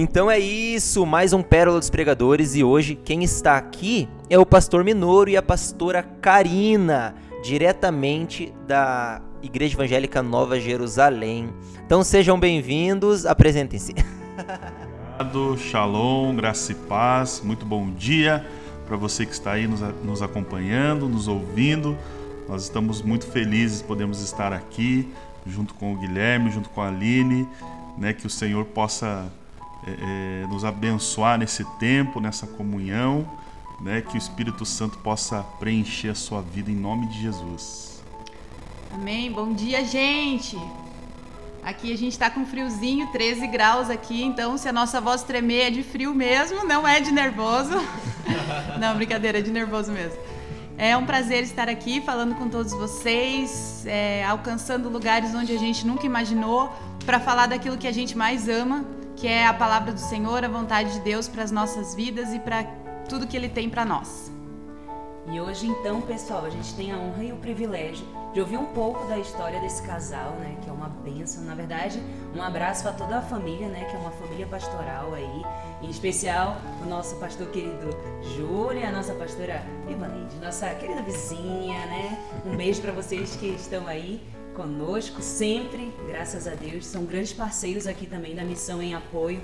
Então é isso, mais um Pérola dos Pregadores e hoje quem está aqui é o pastor Minoro e a pastora Karina, diretamente da Igreja Evangélica Nova Jerusalém. Então sejam bem-vindos, apresentem-se. Shalom, graça e paz, muito bom dia para você que está aí nos, nos acompanhando, nos ouvindo. Nós estamos muito felizes, podemos estar aqui junto com o Guilherme, junto com a Aline, né, que o Senhor possa é, é, nos abençoar nesse tempo, nessa comunhão, né, que o Espírito Santo possa preencher a sua vida em nome de Jesus. Amém. Bom dia, gente. Aqui a gente está com friozinho, 13 graus aqui, então se a nossa voz tremer é de frio mesmo, não é de nervoso. não, brincadeira, é de nervoso mesmo. É um prazer estar aqui falando com todos vocês, é, alcançando lugares onde a gente nunca imaginou, para falar daquilo que a gente mais ama, que é a palavra do Senhor, a vontade de Deus para as nossas vidas e para tudo que Ele tem para nós. E hoje, então, pessoal, a gente tem a honra e o privilégio de ouvir um pouco da história desse casal, né? Que é uma bênção. Na verdade, um abraço para toda a família, né? Que é uma família pastoral aí. Em especial, o nosso pastor querido Júlio, a nossa pastora Ivaneide, nossa querida vizinha, né? Um beijo para vocês que estão aí conosco sempre, graças a Deus. São grandes parceiros aqui também da missão em apoio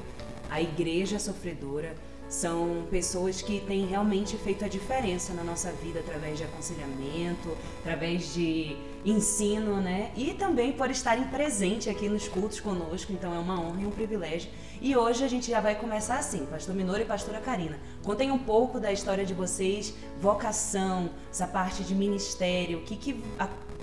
à Igreja Sofredora. São pessoas que têm realmente feito a diferença na nossa vida através de aconselhamento, através de ensino, né? E também por estarem presentes aqui nos cultos conosco. Então é uma honra e um privilégio. E hoje a gente já vai começar assim, Pastor Minoro e Pastora Karina. Contem um pouco da história de vocês, vocação, essa parte de ministério, o que, que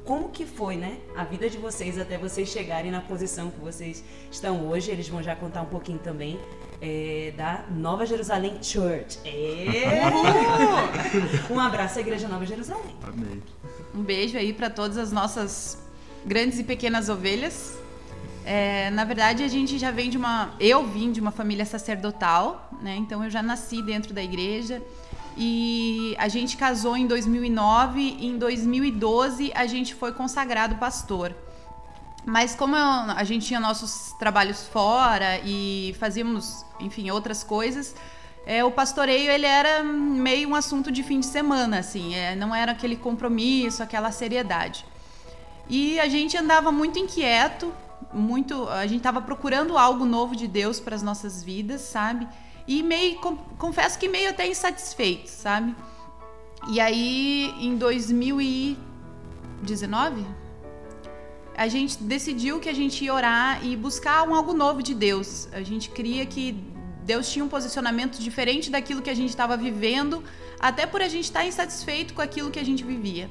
como que foi, né, a vida de vocês até vocês chegarem na posição que vocês estão hoje. Eles vão já contar um pouquinho também é, da Nova Jerusalém Church. É. um abraço à Igreja Nova Jerusalém. Amém. Um beijo aí para todas as nossas grandes e pequenas ovelhas. É, na verdade, a gente já vem de uma. Eu vim de uma família sacerdotal, né? Então eu já nasci dentro da igreja. E a gente casou em 2009 e em 2012 a gente foi consagrado pastor. Mas como eu, a gente tinha nossos trabalhos fora e fazíamos, enfim, outras coisas, é, o pastoreio ele era meio um assunto de fim de semana, assim, é, não era aquele compromisso, aquela seriedade. E a gente andava muito inquieto, muito, a gente estava procurando algo novo de Deus para as nossas vidas, sabe? E meio, confesso que meio até insatisfeito, sabe? E aí, em 2019, a gente decidiu que a gente ia orar e buscar um algo novo de Deus. A gente cria que Deus tinha um posicionamento diferente daquilo que a gente estava vivendo, até por a gente estar insatisfeito com aquilo que a gente vivia.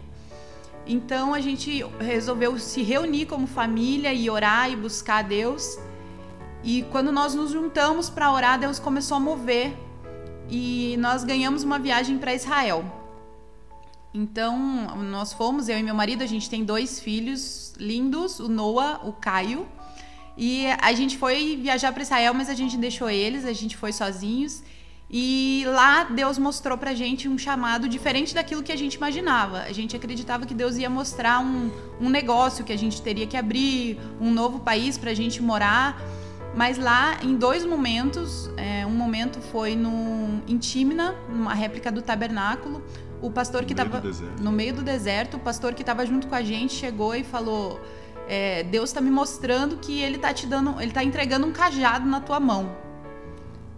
Então a gente resolveu se reunir como família e orar e buscar a Deus. E quando nós nos juntamos para orar, Deus começou a mover e nós ganhamos uma viagem para Israel. Então, nós fomos, eu e meu marido, a gente tem dois filhos lindos, o Noah, o Caio. E a gente foi viajar para Israel, mas a gente deixou eles, a gente foi sozinhos. E lá Deus mostrou pra gente um chamado diferente daquilo que a gente imaginava. A gente acreditava que Deus ia mostrar um, um negócio que a gente teria que abrir, um novo país pra gente morar. Mas lá, em dois momentos, é, um momento foi no, em Tímina, numa réplica do tabernáculo. O pastor que estava no meio do deserto, o pastor que estava junto com a gente chegou e falou: é, Deus está me mostrando que Ele está te dando, Ele está entregando um cajado na tua mão.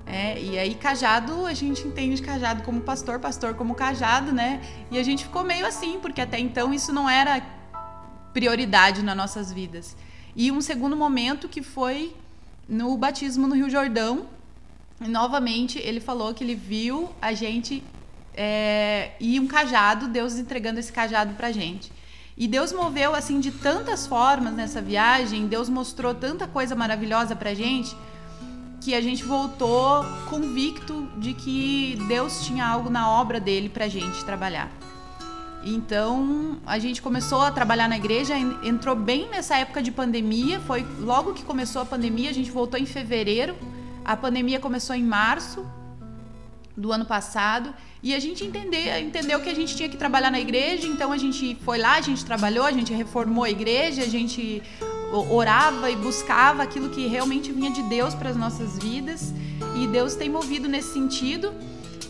É, e aí cajado a gente entende cajado como pastor, pastor como cajado, né? E a gente ficou meio assim porque até então isso não era prioridade nas nossas vidas. E um segundo momento que foi no batismo no Rio Jordão, novamente ele falou que ele viu a gente é, e um cajado, Deus entregando esse cajado pra gente. E Deus moveu assim de tantas formas nessa viagem, Deus mostrou tanta coisa maravilhosa pra gente, que a gente voltou convicto de que Deus tinha algo na obra dele pra gente trabalhar. Então a gente começou a trabalhar na igreja, entrou bem nessa época de pandemia. Foi logo que começou a pandemia, a gente voltou em fevereiro. A pandemia começou em março do ano passado e a gente entendeu, entendeu que a gente tinha que trabalhar na igreja. Então a gente foi lá, a gente trabalhou, a gente reformou a igreja, a gente orava e buscava aquilo que realmente vinha de Deus para as nossas vidas. E Deus tem movido nesse sentido.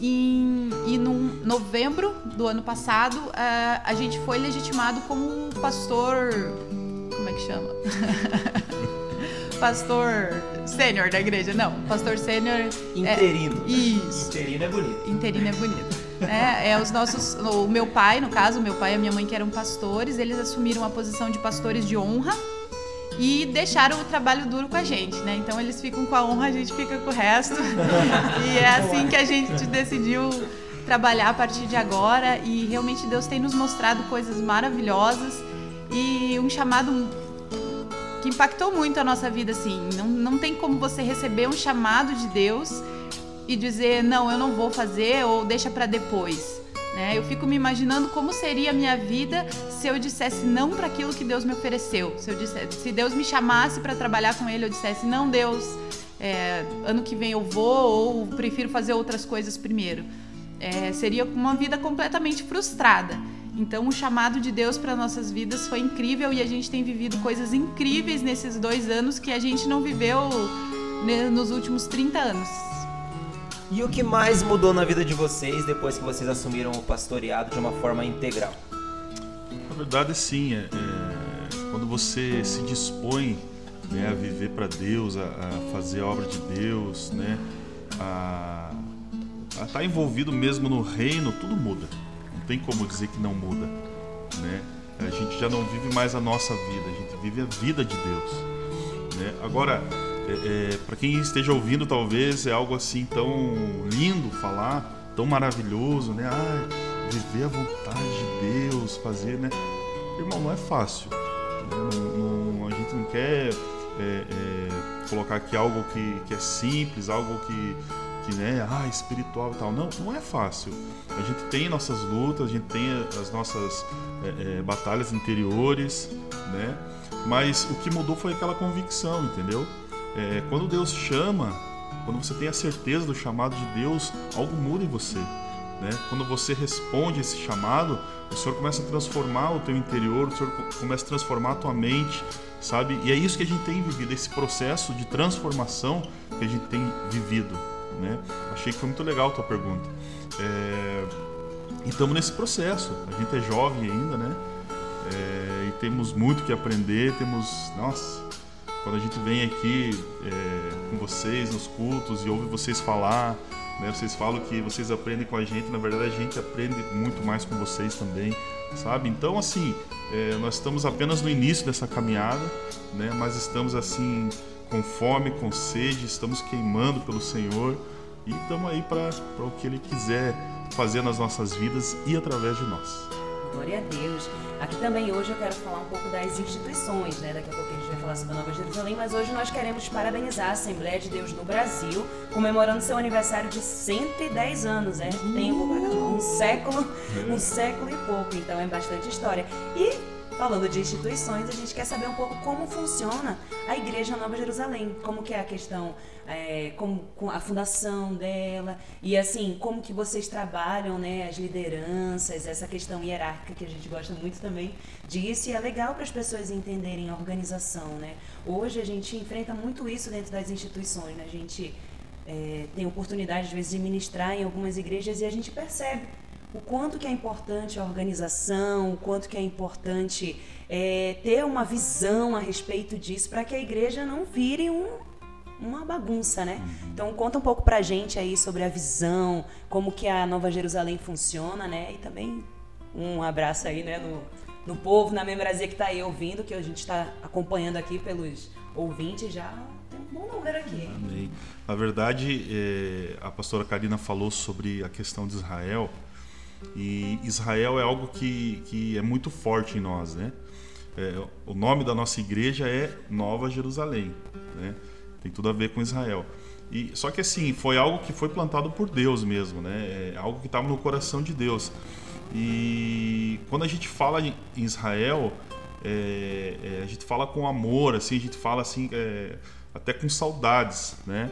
E, e no novembro do ano passado, a, a gente foi legitimado como pastor. Como é que chama? pastor sênior da igreja. Não, pastor sênior. É Interino. É, isso. Interino é bonito. Interino é bonito. É, é, os nossos. O meu pai, no caso, o meu pai e a minha mãe, que eram pastores, eles assumiram a posição de pastores de honra e deixaram o trabalho duro com a gente, né? Então eles ficam com a honra, a gente fica com o resto. e é assim que a gente decidiu trabalhar a partir de agora e realmente Deus tem nos mostrado coisas maravilhosas e um chamado que impactou muito a nossa vida assim. Não, não tem como você receber um chamado de Deus e dizer não, eu não vou fazer ou deixa para depois. Né? Eu fico me imaginando como seria a minha vida se eu dissesse não para aquilo que Deus me ofereceu. Se, eu dissesse, se Deus me chamasse para trabalhar com Ele, eu dissesse não, Deus, é, ano que vem eu vou ou prefiro fazer outras coisas primeiro. É, seria uma vida completamente frustrada. Então, o chamado de Deus para nossas vidas foi incrível e a gente tem vivido coisas incríveis nesses dois anos que a gente não viveu né, nos últimos 30 anos. E o que mais mudou na vida de vocês depois que vocês assumiram o pastoreado de uma forma integral? Na verdade, sim. É, é, quando você se dispõe né, a viver para Deus, a, a, fazer a obra de Deus, né, a estar tá envolvido mesmo no reino, tudo muda. Não tem como dizer que não muda. Né? A gente já não vive mais a nossa vida, a gente vive a vida de Deus. Né? Agora, é, é, para quem esteja ouvindo, talvez é algo assim tão lindo falar, tão maravilhoso, né? Ah, viver a vontade de Deus, fazer, né? Irmão, não é fácil. Né? Não, não, a gente não quer é, é, colocar aqui algo que, que é simples, algo que, que né, ah, espiritual e tal. Não, não é fácil. A gente tem nossas lutas, a gente tem as nossas é, é, batalhas interiores, né? Mas o que mudou foi aquela convicção, entendeu? É, quando Deus chama, quando você tem a certeza do chamado de Deus, algo muda em você. Né? Quando você responde esse chamado, o Senhor começa a transformar o teu interior, o Senhor começa a transformar a tua mente, sabe? E é isso que a gente tem vivido, esse processo de transformação que a gente tem vivido, né? Achei que foi muito legal a tua pergunta. É... E estamos nesse processo. A gente é jovem ainda, né? É... E temos muito que aprender, temos... Nossa, quando a gente vem aqui é, com vocês nos cultos e ouve vocês falar, né, vocês falam que vocês aprendem com a gente, na verdade a gente aprende muito mais com vocês também, sabe? Então, assim, é, nós estamos apenas no início dessa caminhada, né, mas estamos assim com fome, com sede, estamos queimando pelo Senhor e estamos aí para o que Ele quiser fazer nas nossas vidas e através de nós. Glória a Deus. Aqui também hoje eu quero falar um pouco das instituições, né? Daqui a pouco a falar sobre Nova Jerusalém, mas hoje nós queremos parabenizar a Assembleia de Deus no Brasil, comemorando seu aniversário de 110 anos, é tempo um século, um século e pouco, então é bastante história. E falando de instituições, a gente quer saber um pouco como funciona a Igreja Nova Jerusalém, como que é a questão, é, como, com a fundação dela e assim como que vocês trabalham, né, as lideranças, essa questão hierárquica que a gente gosta muito também disso e é legal para as pessoas entenderem a organização, né? Hoje a gente enfrenta muito isso dentro das instituições, né? A gente é, tem oportunidade às vezes de ministrar em algumas igrejas e a gente percebe o quanto que é importante a organização, o quanto que é importante é, ter uma visão a respeito disso para que a igreja não vire um, uma bagunça, né? Uhum. Então conta um pouco pra gente aí sobre a visão, como que a Nova Jerusalém funciona, né? E também um abraço aí, né, no, no povo, na membresia que está aí ouvindo, que a gente está acompanhando aqui pelos ouvintes já. Tem um bom número aqui. Amém. Na verdade, é, a pastora Karina falou sobre a questão de Israel. E Israel é algo que, que é muito forte em nós, né? É, o nome da nossa igreja é Nova Jerusalém, né? Tem tudo a ver com Israel. E só que assim foi algo que foi plantado por Deus mesmo, né? É algo que estava no coração de Deus. E quando a gente fala em Israel, é, é, a gente fala com amor, assim, a gente fala assim é, até com saudades, né?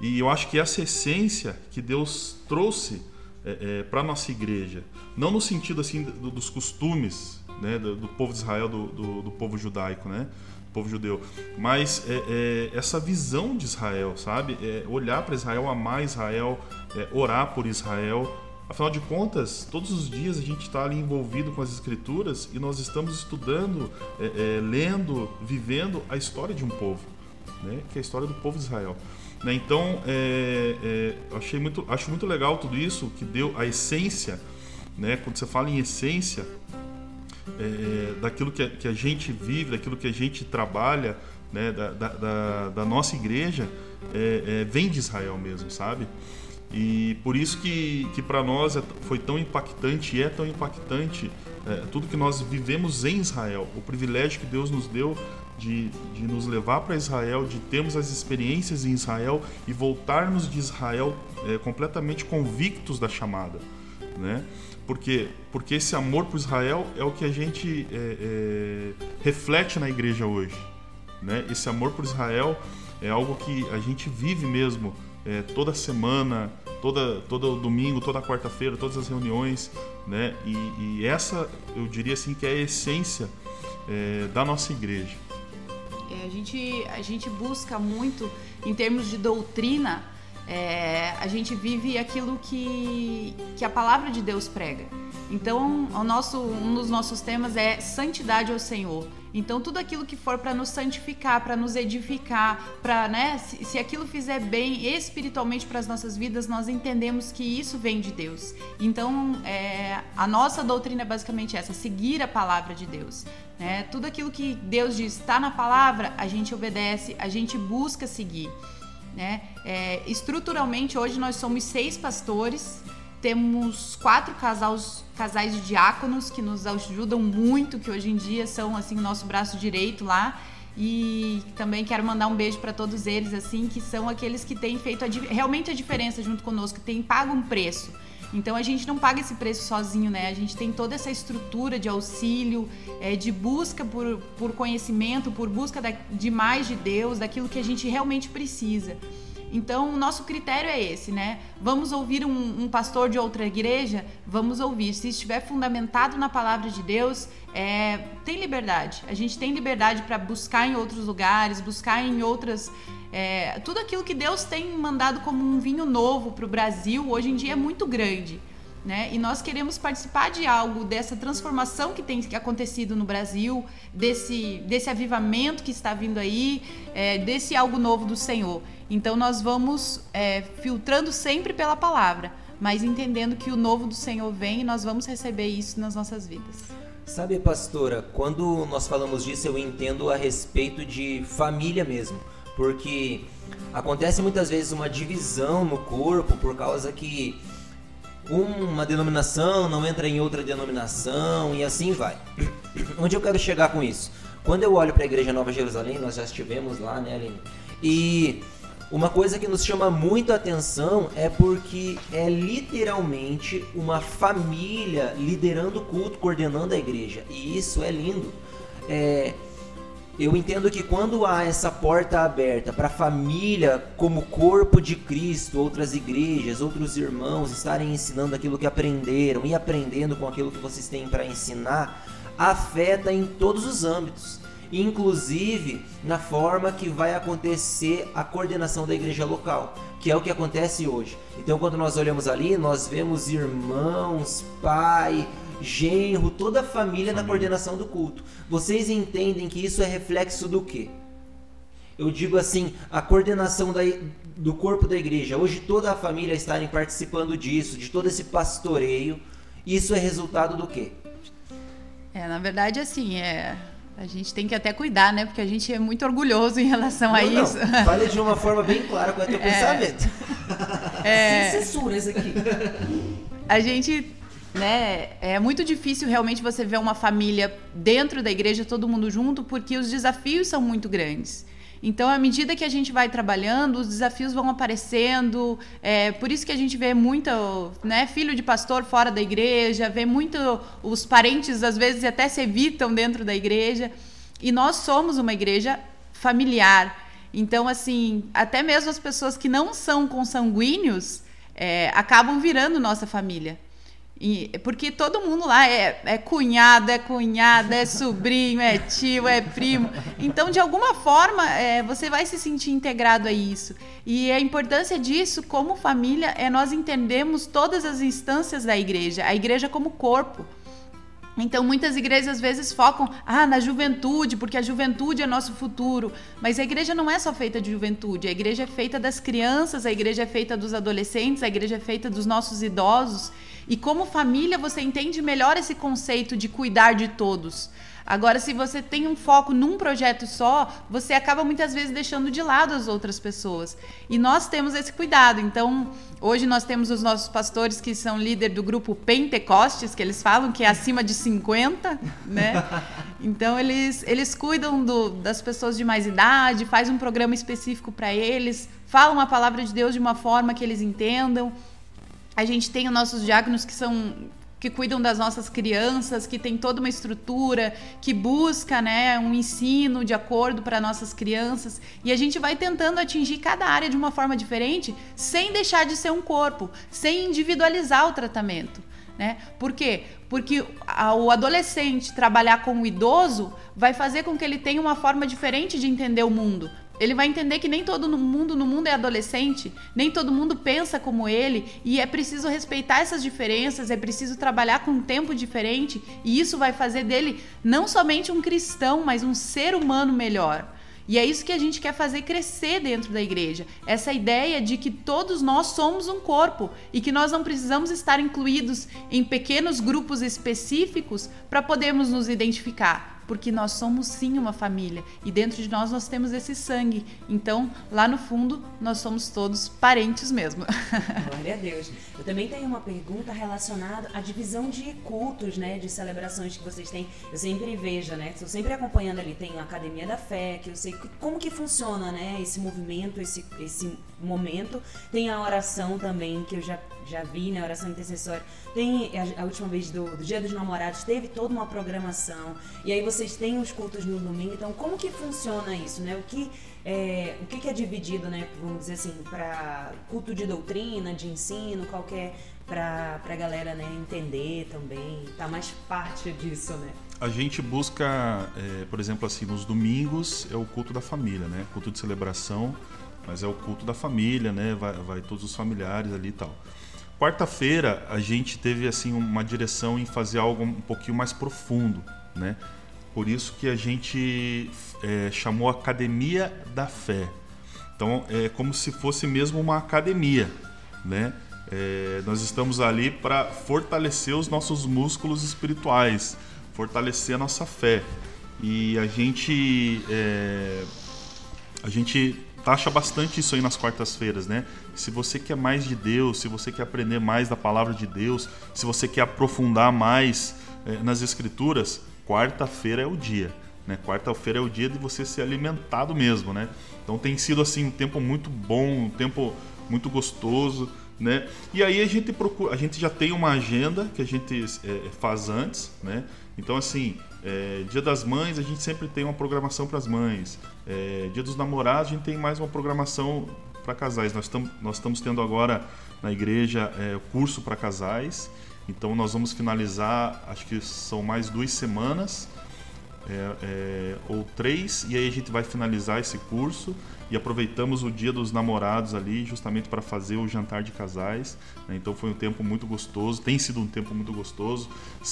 E eu acho que essa essência que Deus trouxe é, é, para nossa igreja, não no sentido assim do, dos costumes, né, do, do povo de Israel, do, do, do, povo judaico, né, do povo judeu. Mas é, é, essa visão de Israel, sabe? É olhar para Israel, amar Israel, é, orar por Israel. Afinal de contas, todos os dias a gente está ali envolvido com as escrituras e nós estamos estudando, é, é, lendo, vivendo a história de um povo, né, que é a história do povo de Israel. Né? Então, é, é, achei muito, acho muito legal tudo isso, que deu a essência, né? quando você fala em essência, é, daquilo que a, que a, gente vive, daquilo que a gente trabalha, né? da, da, da nossa igreja, é, é, vem de Israel mesmo, sabe? E por isso que, que para nós é foi tão impactante e é tão impactante é, tudo que nós vivemos em Israel, o privilégio que Deus nos deu de, de nos levar para Israel, de termos as experiências em Israel e voltarmos de Israel é, completamente convictos da chamada, né? Porque, porque esse amor por Israel é o que a gente é, é, reflete na igreja hoje, né? Esse amor por Israel é algo que a gente vive mesmo toda semana, toda todo domingo, toda quarta-feira, todas as reuniões, né? E, e, essa eu diria assim que é a essência é, da nossa igreja. É, a, gente, a gente busca muito, em termos de doutrina, é, a gente vive aquilo que, que a palavra de Deus prega. Então, o nosso, um dos nossos temas é santidade ao Senhor. Então, tudo aquilo que for para nos santificar, para nos edificar, para, né, se, se, aquilo fizer bem espiritualmente para as nossas vidas, nós entendemos que isso vem de Deus. Então, é, a nossa doutrina é basicamente essa: seguir a palavra de Deus. Né? Tudo aquilo que Deus diz está na palavra, a gente obedece, a gente busca seguir. Né? É, estruturalmente, hoje nós somos seis pastores temos quatro casais, casais de diáconos que nos ajudam muito, que hoje em dia são assim nosso braço direito lá. E também quero mandar um beijo para todos eles, assim, que são aqueles que têm feito a, realmente a diferença junto conosco, que têm pago um preço. Então a gente não paga esse preço sozinho, né? A gente tem toda essa estrutura de auxílio, é, de busca por, por conhecimento, por busca da, de mais de Deus, daquilo que a gente realmente precisa. Então, o nosso critério é esse, né? Vamos ouvir um, um, pastor de outra igreja? Vamos ouvir. Se estiver fundamentado na palavra de Deus, é, tem liberdade. A gente tem liberdade para buscar em outros lugares, buscar em outras. É, tudo aquilo que Deus tem mandado como um vinho novo para o Brasil, hoje em dia é muito grande. Né? E nós queremos participar de algo dessa transformação que tem acontecido no Brasil, desse, desse avivamento que está vindo aí, é, desse algo novo do Senhor. Então nós vamos é, filtrando sempre pela palavra, mas entendendo que o novo do Senhor vem e nós vamos receber isso nas nossas vidas. Sabe, pastora, quando nós falamos disso, eu entendo a respeito de família mesmo, porque acontece muitas vezes uma divisão no corpo por causa que uma denominação não entra em outra denominação e assim vai. Onde eu quero chegar com isso? Quando eu olho para a Igreja Nova Jerusalém, nós já estivemos lá, né, Aline? E uma coisa que nos chama muito a atenção é porque é literalmente uma família liderando o culto, coordenando a igreja. E isso é lindo. É, eu entendo que quando há essa porta aberta para a família, como corpo de Cristo, outras igrejas, outros irmãos estarem ensinando aquilo que aprenderam e aprendendo com aquilo que vocês têm para ensinar, afeta em todos os âmbitos, inclusive na forma que vai acontecer a coordenação da igreja local, que é o que acontece hoje. Então, quando nós olhamos ali, nós vemos irmãos, pai, genro, toda a família, na coordenação do culto. Vocês entendem que isso é reflexo do quê? Eu digo assim, a coordenação da, do corpo da igreja, hoje toda a família estarem participando disso, de todo esse pastoreio, isso é resultado do quê? É, na verdade, assim, é, a gente tem que até cuidar, né? Porque a gente é muito orgulhoso em relação não, a não. isso. Fale de uma forma bem clara qual é o teu é, pensamento. É, Sem censura isso aqui. A gente né? É muito difícil realmente você ver uma família dentro da igreja, todo mundo junto, porque os desafios são muito grandes. Então, à medida que a gente vai trabalhando, os desafios vão aparecendo. É, por isso que a gente vê muito né, filho de pastor fora da igreja, vê muito os parentes, às vezes, até se evitam dentro da igreja. E nós somos uma igreja familiar. Então, assim, até mesmo as pessoas que não são consanguíneos é, acabam virando nossa família. E, porque todo mundo lá é, é cunhado, é cunhada, é sobrinho, é tio, é primo. Então, de alguma forma, é, você vai se sentir integrado a isso. E a importância disso, como família, é nós entendermos todas as instâncias da igreja, a igreja como corpo. Então, muitas igrejas às vezes focam ah, na juventude, porque a juventude é nosso futuro. Mas a igreja não é só feita de juventude, a igreja é feita das crianças, a igreja é feita dos adolescentes, a igreja é feita dos nossos idosos. E como família, você entende melhor esse conceito de cuidar de todos. Agora, se você tem um foco num projeto só, você acaba muitas vezes deixando de lado as outras pessoas. E nós temos esse cuidado. Então, hoje nós temos os nossos pastores que são líder do grupo Pentecostes, que eles falam que é acima de 50, né? Então, eles, eles cuidam do, das pessoas de mais idade, faz um programa específico para eles, falam a palavra de Deus de uma forma que eles entendam. A gente tem os nossos diáconos que são que cuidam das nossas crianças, que tem toda uma estrutura, que busca né, um ensino de acordo para nossas crianças. E a gente vai tentando atingir cada área de uma forma diferente, sem deixar de ser um corpo, sem individualizar o tratamento. Né? Por quê? Porque o adolescente trabalhar com o idoso vai fazer com que ele tenha uma forma diferente de entender o mundo. Ele vai entender que nem todo mundo no mundo é adolescente, nem todo mundo pensa como ele, e é preciso respeitar essas diferenças, é preciso trabalhar com um tempo diferente, e isso vai fazer dele não somente um cristão, mas um ser humano melhor. E é isso que a gente quer fazer crescer dentro da igreja. Essa ideia de que todos nós somos um corpo e que nós não precisamos estar incluídos em pequenos grupos específicos para podermos nos identificar porque nós somos sim uma família e dentro de nós nós temos esse sangue. Então, lá no fundo, nós somos todos parentes mesmo. Glória a Deus. Eu também tenho uma pergunta relacionada à divisão de cultos, né, de celebrações que vocês têm. Eu sempre vejo, né, estou sempre acompanhando ali, tem a Academia da Fé, que eu sei como que funciona, né, esse movimento, esse, esse momento. Tem a oração também, que eu já já vi, né? Oração intercessória. Tem a, a última vez do, do, Dia dos Namorados, teve toda uma programação. E aí vocês têm os cultos no domingo. Então, como que funciona isso, né? O que é, o que, que é dividido, né? Vamos dizer assim, para culto de doutrina, de ensino, qualquer para a galera né, entender também, tá mais parte disso, né? A gente busca, é, por exemplo, assim, nos domingos é o culto da família, né? Culto de celebração, mas é o culto da família, né? Vai, vai todos os familiares ali e tal. Quarta-feira a gente teve assim uma direção em fazer algo um pouquinho mais profundo, né? Por isso que a gente é, chamou Academia da Fé. Então é como se fosse mesmo uma academia, né? É, nós estamos ali para fortalecer os nossos músculos espirituais, fortalecer a nossa fé. E a gente é, a gente taxa bastante isso aí nas quartas-feiras, né? Se você quer mais de Deus, se você quer aprender mais da palavra de Deus, se você quer aprofundar mais é, nas escrituras, quarta-feira é o dia. Né? Quarta-feira é o dia de você ser alimentado mesmo, né? Então tem sido assim um tempo muito bom, um tempo muito gostoso, né? E aí a gente procura, a gente já tem uma agenda que a gente é, faz antes, né? Então assim, é, Dia das Mães, a gente sempre tem uma programação para as mães. É, Dia dos Namorados, a gente tem mais uma programação para casais. Nós, tam, nós estamos tendo agora na igreja é, curso para casais. Então nós vamos finalizar, acho que são mais duas semanas é, é, ou três, e aí a gente vai finalizar esse curso e aproveitamos o dia dos namorados ali justamente para fazer o jantar de casais. Né? Então foi um tempo muito gostoso, tem sido um tempo muito gostoso.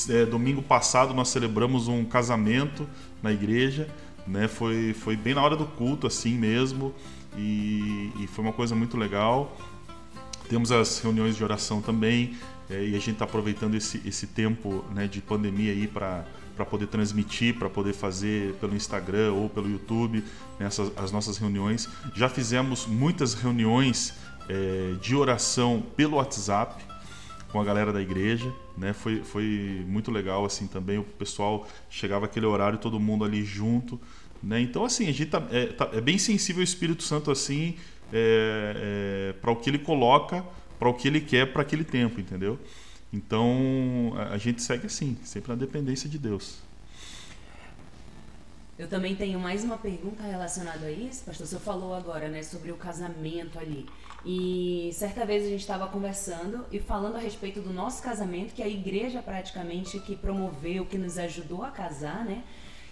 É, domingo passado nós celebramos um casamento na igreja, né? foi, foi bem na hora do culto assim mesmo, e, e foi uma coisa muito legal. Temos as reuniões de oração também, é, e a gente está aproveitando esse, esse tempo né, de pandemia aí para para poder transmitir, para poder fazer pelo Instagram ou pelo YouTube nessas né, as nossas reuniões. Já fizemos muitas reuniões é, de oração pelo WhatsApp com a galera da igreja, né? Foi, foi muito legal assim também. O pessoal chegava aquele horário, todo mundo ali junto, né? Então assim a gente tá, é, tá, é bem sensível ao Espírito Santo assim é, é para o que ele coloca, para o que ele quer para aquele tempo, entendeu? Então a gente segue assim, sempre na dependência de Deus. Eu também tenho mais uma pergunta relacionada a isso, pastor. Você falou agora, né, sobre o casamento ali. E certa vez a gente estava conversando e falando a respeito do nosso casamento, que a igreja praticamente que promoveu, que nos ajudou a casar, né?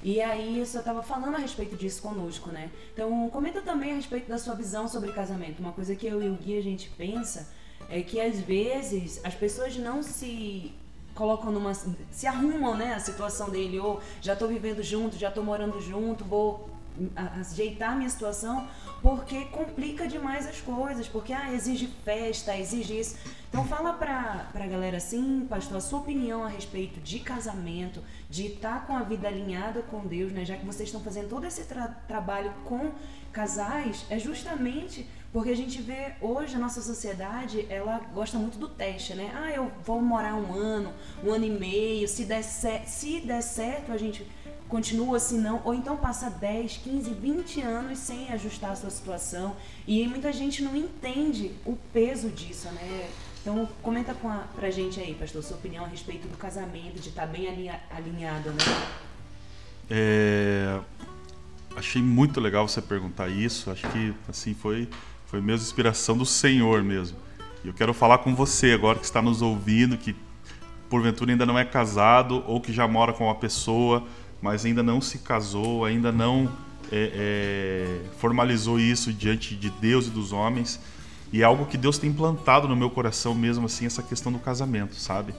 E aí o senhor estava falando a respeito disso conosco, né? Então comenta também a respeito da sua visão sobre casamento. Uma coisa que eu e o Gui a gente pensa é que às vezes as pessoas não se colocam numa se arrumam, né, a situação dele ou já estou vivendo junto, já estou morando junto, vou ajeitar minha situação porque complica demais as coisas, porque ah, exige festa, exige isso. Então fala pra, pra galera assim, pastor, a sua opinião a respeito de casamento, de estar tá com a vida alinhada com Deus, né? Já que vocês estão fazendo todo esse tra trabalho com casais, é justamente porque a gente vê hoje a nossa sociedade, ela gosta muito do teste, né? Ah, eu vou morar um ano, um ano e meio, se der, se der certo, a gente continua assim não, ou então passa 10, 15, 20 anos sem ajustar a sua situação. E muita gente não entende o peso disso, né? Então comenta com a, pra gente aí, pastor, sua opinião a respeito do casamento, de estar tá bem alinha, alinhado, né? É, achei muito legal você perguntar isso. Acho que assim foi foi mesmo inspiração do Senhor mesmo. E eu quero falar com você agora que está nos ouvindo, que porventura ainda não é casado ou que já mora com uma pessoa mas ainda não se casou, ainda não é, é, formalizou isso diante de Deus e dos homens. E é algo que Deus tem plantado no meu coração mesmo, assim, essa questão do casamento, sabe?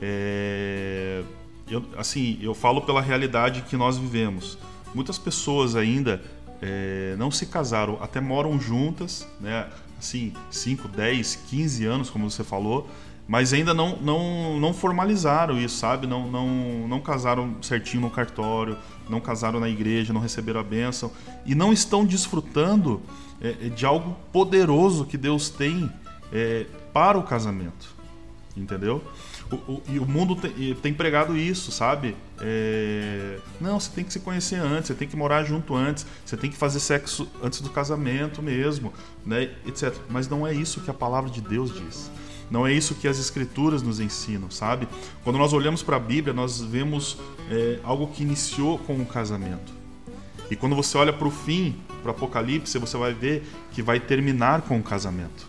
É, eu, assim, eu falo pela realidade que nós vivemos. Muitas pessoas ainda é, não se casaram, até moram juntas, né? Assim, 5, 10, 15 anos, como você falou, mas ainda não, não, não formalizaram isso, sabe? Não, não, não casaram certinho no cartório, não casaram na igreja, não receberam a bênção e não estão desfrutando é, é, de algo poderoso que Deus tem é, para o casamento, entendeu? O, o, e o mundo tem, tem pregado isso, sabe? É, não, você tem que se conhecer antes, você tem que morar junto antes, você tem que fazer sexo antes do casamento mesmo, né? etc. Mas não é isso que a palavra de Deus diz. Não é isso que as escrituras nos ensinam, sabe? Quando nós olhamos para a Bíblia, nós vemos é, algo que iniciou com o casamento. E quando você olha para o fim, para o Apocalipse, você vai ver que vai terminar com o casamento.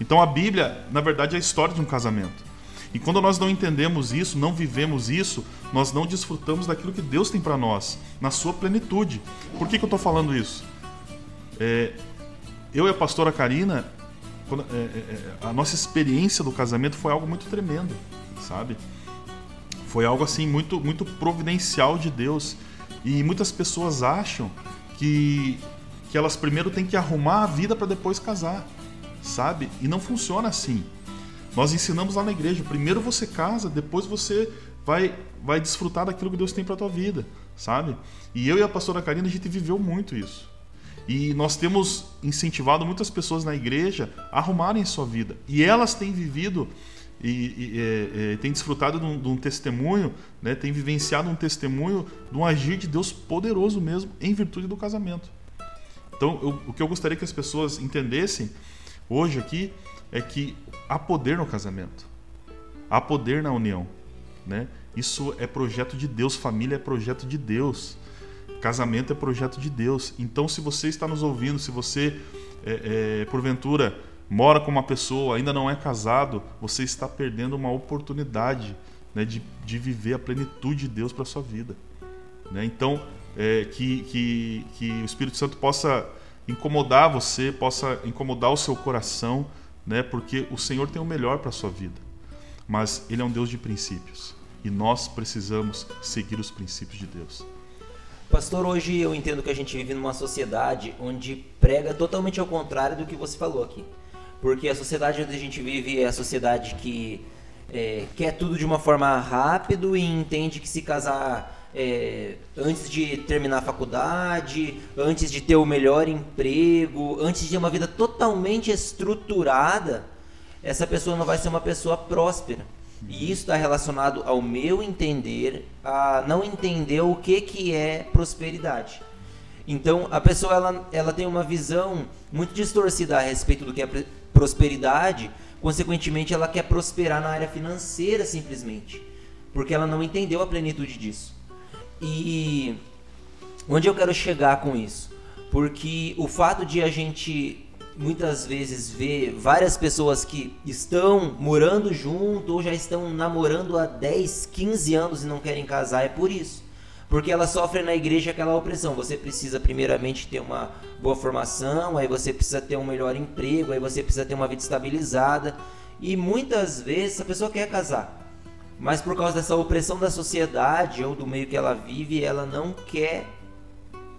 Então a Bíblia, na verdade, é a história de um casamento. E quando nós não entendemos isso, não vivemos isso, nós não desfrutamos daquilo que Deus tem para nós, na sua plenitude. Por que, que eu estou falando isso? É, eu e a pastora Karina, quando, é, é, é, a nossa experiência do casamento foi algo muito tremendo, sabe? Foi algo assim muito, muito providencial de Deus. E muitas pessoas acham que, que elas primeiro têm que arrumar a vida para depois casar, sabe? E não funciona assim. Nós ensinamos lá na igreja: primeiro você casa, depois você vai, vai desfrutar daquilo que Deus tem para tua vida, sabe? E eu e a pastora Karina a gente viveu muito isso. E nós temos incentivado muitas pessoas na igreja a arrumarem sua vida. E elas têm vivido e, e é, é, têm desfrutado de um, de um testemunho, né, têm vivenciado um testemunho de um agir de Deus poderoso mesmo em virtude do casamento. Então, eu, o que eu gostaria que as pessoas entendessem hoje aqui é que há poder no casamento, há poder na união. Né? Isso é projeto de Deus, família é projeto de Deus. Casamento é projeto de Deus. Então, se você está nos ouvindo, se você, é, é, porventura, mora com uma pessoa, ainda não é casado, você está perdendo uma oportunidade né, de, de viver a plenitude de Deus para sua vida. Né? Então, é, que, que, que o Espírito Santo possa incomodar você, possa incomodar o seu coração, né? porque o Senhor tem o melhor para a sua vida. Mas Ele é um Deus de princípios e nós precisamos seguir os princípios de Deus. Pastor, hoje eu entendo que a gente vive numa sociedade onde prega totalmente ao contrário do que você falou aqui. Porque a sociedade onde a gente vive é a sociedade que é, quer tudo de uma forma rápido e entende que se casar é, antes de terminar a faculdade, antes de ter o melhor emprego, antes de ter uma vida totalmente estruturada, essa pessoa não vai ser uma pessoa próspera. E isso está relacionado ao meu entender, a não entender o que, que é prosperidade. Então, a pessoa ela, ela tem uma visão muito distorcida a respeito do que é prosperidade, consequentemente, ela quer prosperar na área financeira simplesmente, porque ela não entendeu a plenitude disso. E Onde eu quero chegar com isso? Porque o fato de a gente muitas vezes ver várias pessoas que estão morando junto ou já estão namorando há 10, 15 anos e não querem casar é por isso. Porque elas sofrem na igreja aquela opressão. Você precisa primeiramente ter uma boa formação, aí você precisa ter um melhor emprego, aí você precisa ter uma vida estabilizada. E muitas vezes a pessoa quer casar, mas por causa dessa opressão da sociedade ou do meio que ela vive, ela não quer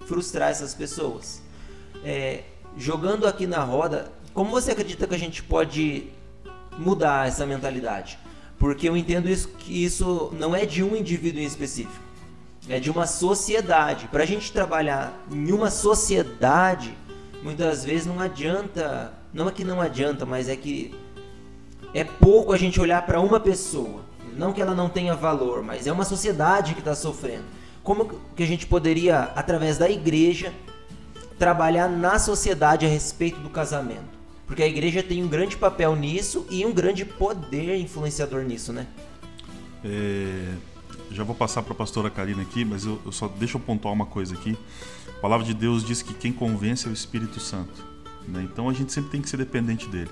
frustrar essas pessoas. É, jogando aqui na roda, como você acredita que a gente pode mudar essa mentalidade? Porque eu entendo isso, que isso não é de um indivíduo em específico, é de uma sociedade. Para a gente trabalhar em uma sociedade, muitas vezes não adianta, não é que não adianta, mas é que é pouco a gente olhar para uma pessoa. Não que ela não tenha valor, mas é uma sociedade que está sofrendo. Como que a gente poderia, através da igreja, trabalhar na sociedade a respeito do casamento. Porque a igreja tem um grande papel nisso e um grande poder influenciador nisso, né? É, já vou passar para a pastora Karina aqui, mas eu, eu, só deixa eu pontuar uma coisa aqui. A palavra de Deus diz que quem convence é o Espírito Santo. Né? Então a gente sempre tem que ser dependente dele.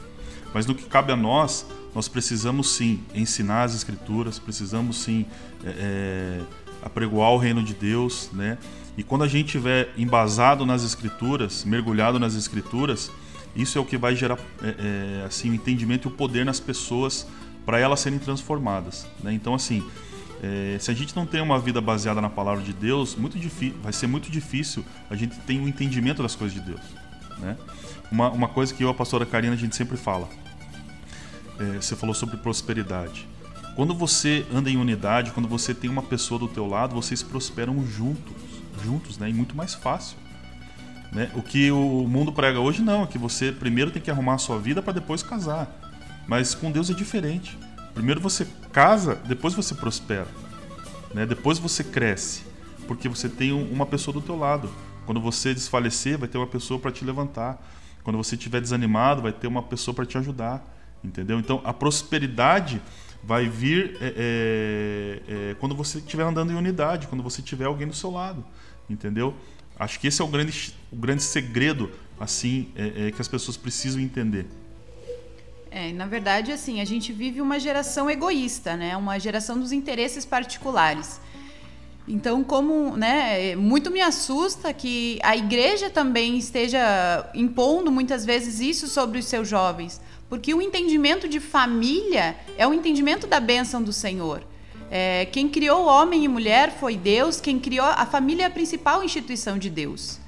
Mas no que cabe a nós, nós precisamos sim ensinar as Escrituras, precisamos sim é, é, apregoar o reino de Deus, né? E quando a gente estiver embasado nas escrituras, mergulhado nas escrituras, isso é o que vai gerar é, é, assim o entendimento e o poder nas pessoas para elas serem transformadas. Né? Então assim, é, se a gente não tem uma vida baseada na palavra de Deus, muito vai ser muito difícil a gente ter um entendimento das coisas de Deus. Né? Uma, uma coisa que eu a pastora Karina a gente sempre fala. É, você falou sobre prosperidade. Quando você anda em unidade, quando você tem uma pessoa do teu lado, vocês prosperam juntos juntos, né? E muito mais fácil. Né? O que o mundo prega hoje não, é que você primeiro tem que arrumar a sua vida para depois casar. Mas com Deus é diferente. Primeiro você casa, depois você prospera. Né? Depois você cresce, porque você tem uma pessoa do teu lado. Quando você desfalecer, vai ter uma pessoa para te levantar. Quando você estiver desanimado, vai ter uma pessoa para te ajudar. Entendeu? Então a prosperidade vai vir é, é, é, quando você estiver andando em unidade, quando você tiver alguém do seu lado entendeu? Acho que esse é o grande, o grande segredo assim é, é que as pessoas precisam entender. É, na verdade, assim, a gente vive uma geração egoísta, né? Uma geração dos interesses particulares. Então, como, né, muito me assusta que a igreja também esteja impondo muitas vezes isso sobre os seus jovens, porque o entendimento de família é o entendimento da bênção do Senhor. É, quem criou homem e mulher foi Deus, quem criou a família é a principal instituição de Deus.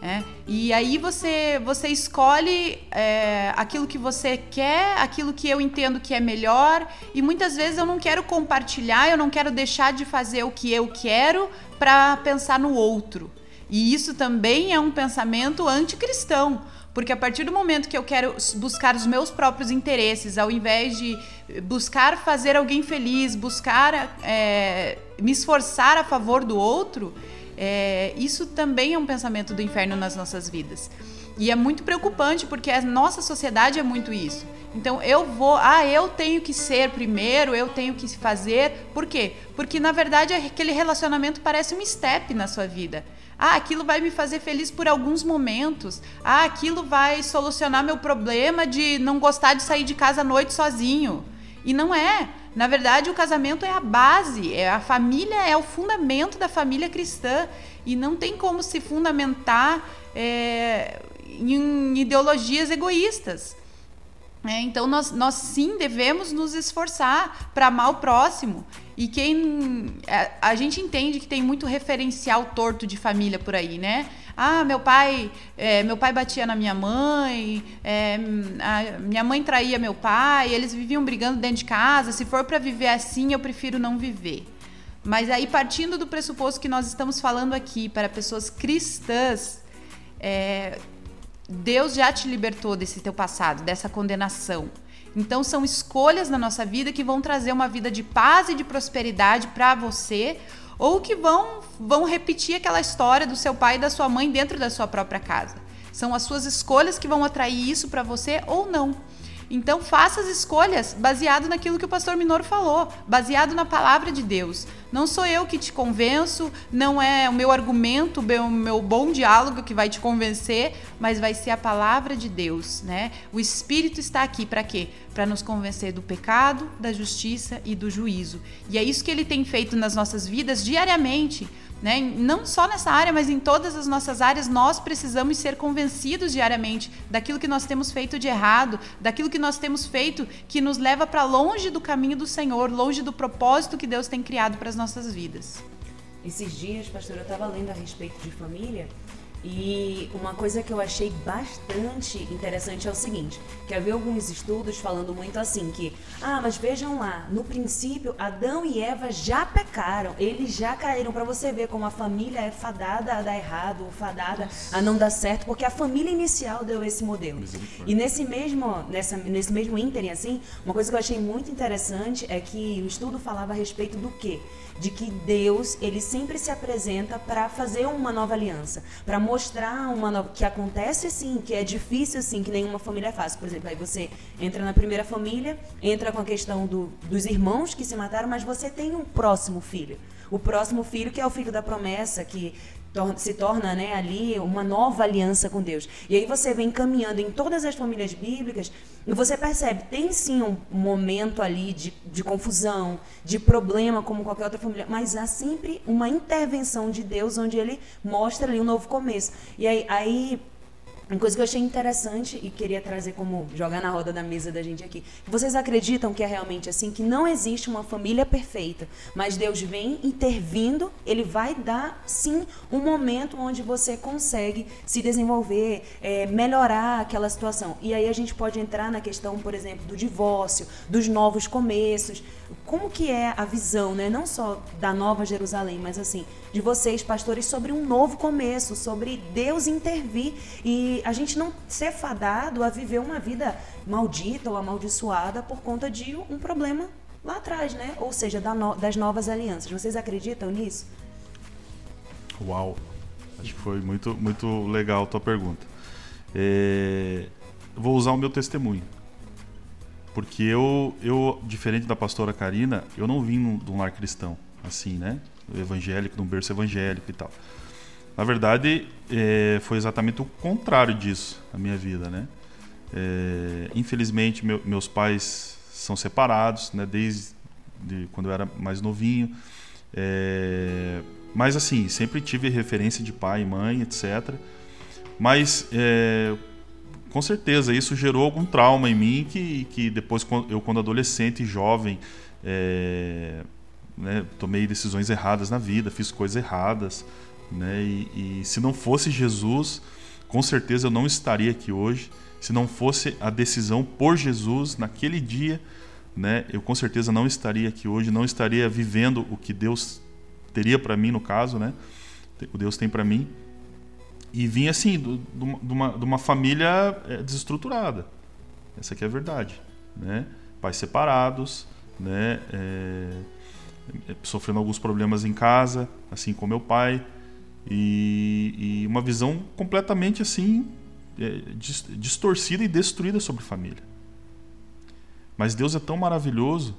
É, e aí você, você escolhe é, aquilo que você quer, aquilo que eu entendo que é melhor, e muitas vezes eu não quero compartilhar, eu não quero deixar de fazer o que eu quero para pensar no outro. E isso também é um pensamento anticristão, porque a partir do momento que eu quero buscar os meus próprios interesses, ao invés de buscar fazer alguém feliz, buscar é, me esforçar a favor do outro, é, isso também é um pensamento do inferno nas nossas vidas. E é muito preocupante porque a nossa sociedade é muito isso. Então eu vou, ah, eu tenho que ser primeiro, eu tenho que fazer. Por quê? Porque na verdade aquele relacionamento parece um step na sua vida. Ah, aquilo vai me fazer feliz por alguns momentos. Ah, aquilo vai solucionar meu problema de não gostar de sair de casa à noite sozinho. E não é. Na verdade, o casamento é a base, é a família é o fundamento da família cristã e não tem como se fundamentar é, em ideologias egoístas. É, então, nós, nós sim devemos nos esforçar para amar o próximo. E quem. A, é, a, gente entende que tem muito referencial torto de família por aí, né? Ah, meu pai, é, meu pai batia na minha mãe, é, a, minha mãe traía meu pai, eles viviam brigando dentro de casa. Se for para viver assim, eu prefiro não viver. Mas aí, partindo do pressuposto que nós estamos falando aqui para pessoas cristãs, é, Deus já te libertou desse teu passado, dessa condenação. Então são escolhas na nossa vida que vão trazer uma vida de paz e de prosperidade para você, ou que vão vão repetir aquela história do seu pai e da sua mãe dentro da sua própria casa. São as suas escolhas que vão atrair isso para você ou não. Então faça as escolhas baseado naquilo que o pastor Minoro falou, baseado na palavra de Deus. Não sou eu que te convenço, não é o meu argumento, o meu, meu bom diálogo que vai te convencer, mas vai ser a palavra de Deus, né? O Espírito está aqui para quê? Para nos convencer do pecado, da justiça e do juízo. E é isso que ele tem feito nas nossas vidas diariamente. Né? Não só nessa área, mas em todas as nossas áreas, nós precisamos ser convencidos diariamente daquilo que nós temos feito de errado, daquilo que nós temos feito que nos leva para longe do caminho do Senhor, longe do propósito que Deus tem criado para as nossas vidas. Esses dias, pastor, eu estava lendo a respeito de família e uma coisa que eu achei bastante interessante é o seguinte, que havia alguns estudos falando muito assim que, ah, mas vejam lá, no princípio Adão e Eva já pecaram, eles já caíram para você ver como a família é fadada a dar errado, ou fadada a não dar certo, porque a família inicial deu esse modelo. E nesse mesmo, nessa, nesse mesmo ínterim assim, uma coisa que eu achei muito interessante é que o estudo falava a respeito do quê? De que Deus ele sempre se apresenta para fazer uma nova aliança, para mostrar uma nova, que acontece sim, que é difícil sim, que nenhuma família é fácil. Por exemplo, aí você entra na primeira família, entra com a questão do, dos irmãos que se mataram, mas você tem um próximo filho. O próximo filho que é o filho da promessa, que se torna né, ali uma nova aliança com Deus. E aí você vem caminhando em todas as famílias bíblicas e você percebe, tem sim um momento ali de, de confusão, de problema, como qualquer outra família, mas há sempre uma intervenção de Deus onde ele mostra ali um novo começo. E aí, aí uma coisa que eu achei interessante e queria trazer como jogar na roda da mesa da gente aqui. Vocês acreditam que é realmente assim, que não existe uma família perfeita, mas Deus vem intervindo, ele vai dar sim um momento onde você consegue se desenvolver, é, melhorar aquela situação. E aí a gente pode entrar na questão, por exemplo, do divórcio, dos novos começos. Como que é a visão, né? Não só da Nova Jerusalém, mas assim, de vocês, pastores, sobre um novo começo, sobre Deus intervir e a gente não ser fadado a viver uma vida maldita ou amaldiçoada por conta de um problema lá atrás, né? Ou seja, das novas alianças. Vocês acreditam nisso? Uau! Acho que foi muito, muito legal a tua pergunta. É... Vou usar o meu testemunho. Porque eu, eu, diferente da pastora Karina, eu não vim de um lar cristão, assim, né? evangélico, num berço evangélico e tal. Na verdade, é, foi exatamente o contrário disso a minha vida, né? É, infelizmente, meu, meus pais são separados, né? Desde de quando eu era mais novinho. É, mas assim, sempre tive referência de pai e mãe, etc. Mas é, com certeza isso gerou algum trauma em mim que, que depois eu quando adolescente e jovem é, né, tomei decisões erradas na vida, fiz coisas erradas, né, e, e, se não fosse Jesus, com certeza eu não estaria aqui hoje. Se não fosse a decisão por Jesus naquele dia, né, eu com certeza não estaria aqui hoje, não estaria vivendo o que Deus teria para mim no caso, né? O Deus tem para mim. E vim assim, de, uma, uma família é, desestruturada. Essa aqui é a verdade, né? Pais separados, né? É sofrendo alguns problemas em casa, assim como meu pai, e, e uma visão completamente assim é, distorcida e destruída sobre família. Mas Deus é tão maravilhoso,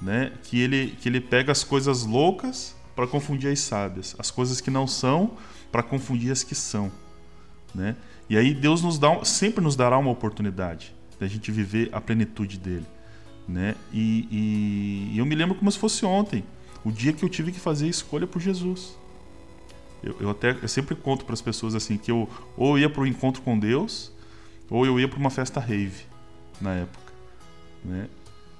né, que ele que ele pega as coisas loucas para confundir as sábias, as coisas que não são para confundir as que são, né? E aí Deus nos dá sempre nos dará uma oportunidade da gente viver a plenitude dele né? E, e, e, eu me lembro como se fosse ontem, o dia que eu tive que fazer a escolha por Jesus. Eu, eu até eu sempre conto para as pessoas assim que eu ou ia para o encontro com Deus ou eu ia para uma festa rave na época, né?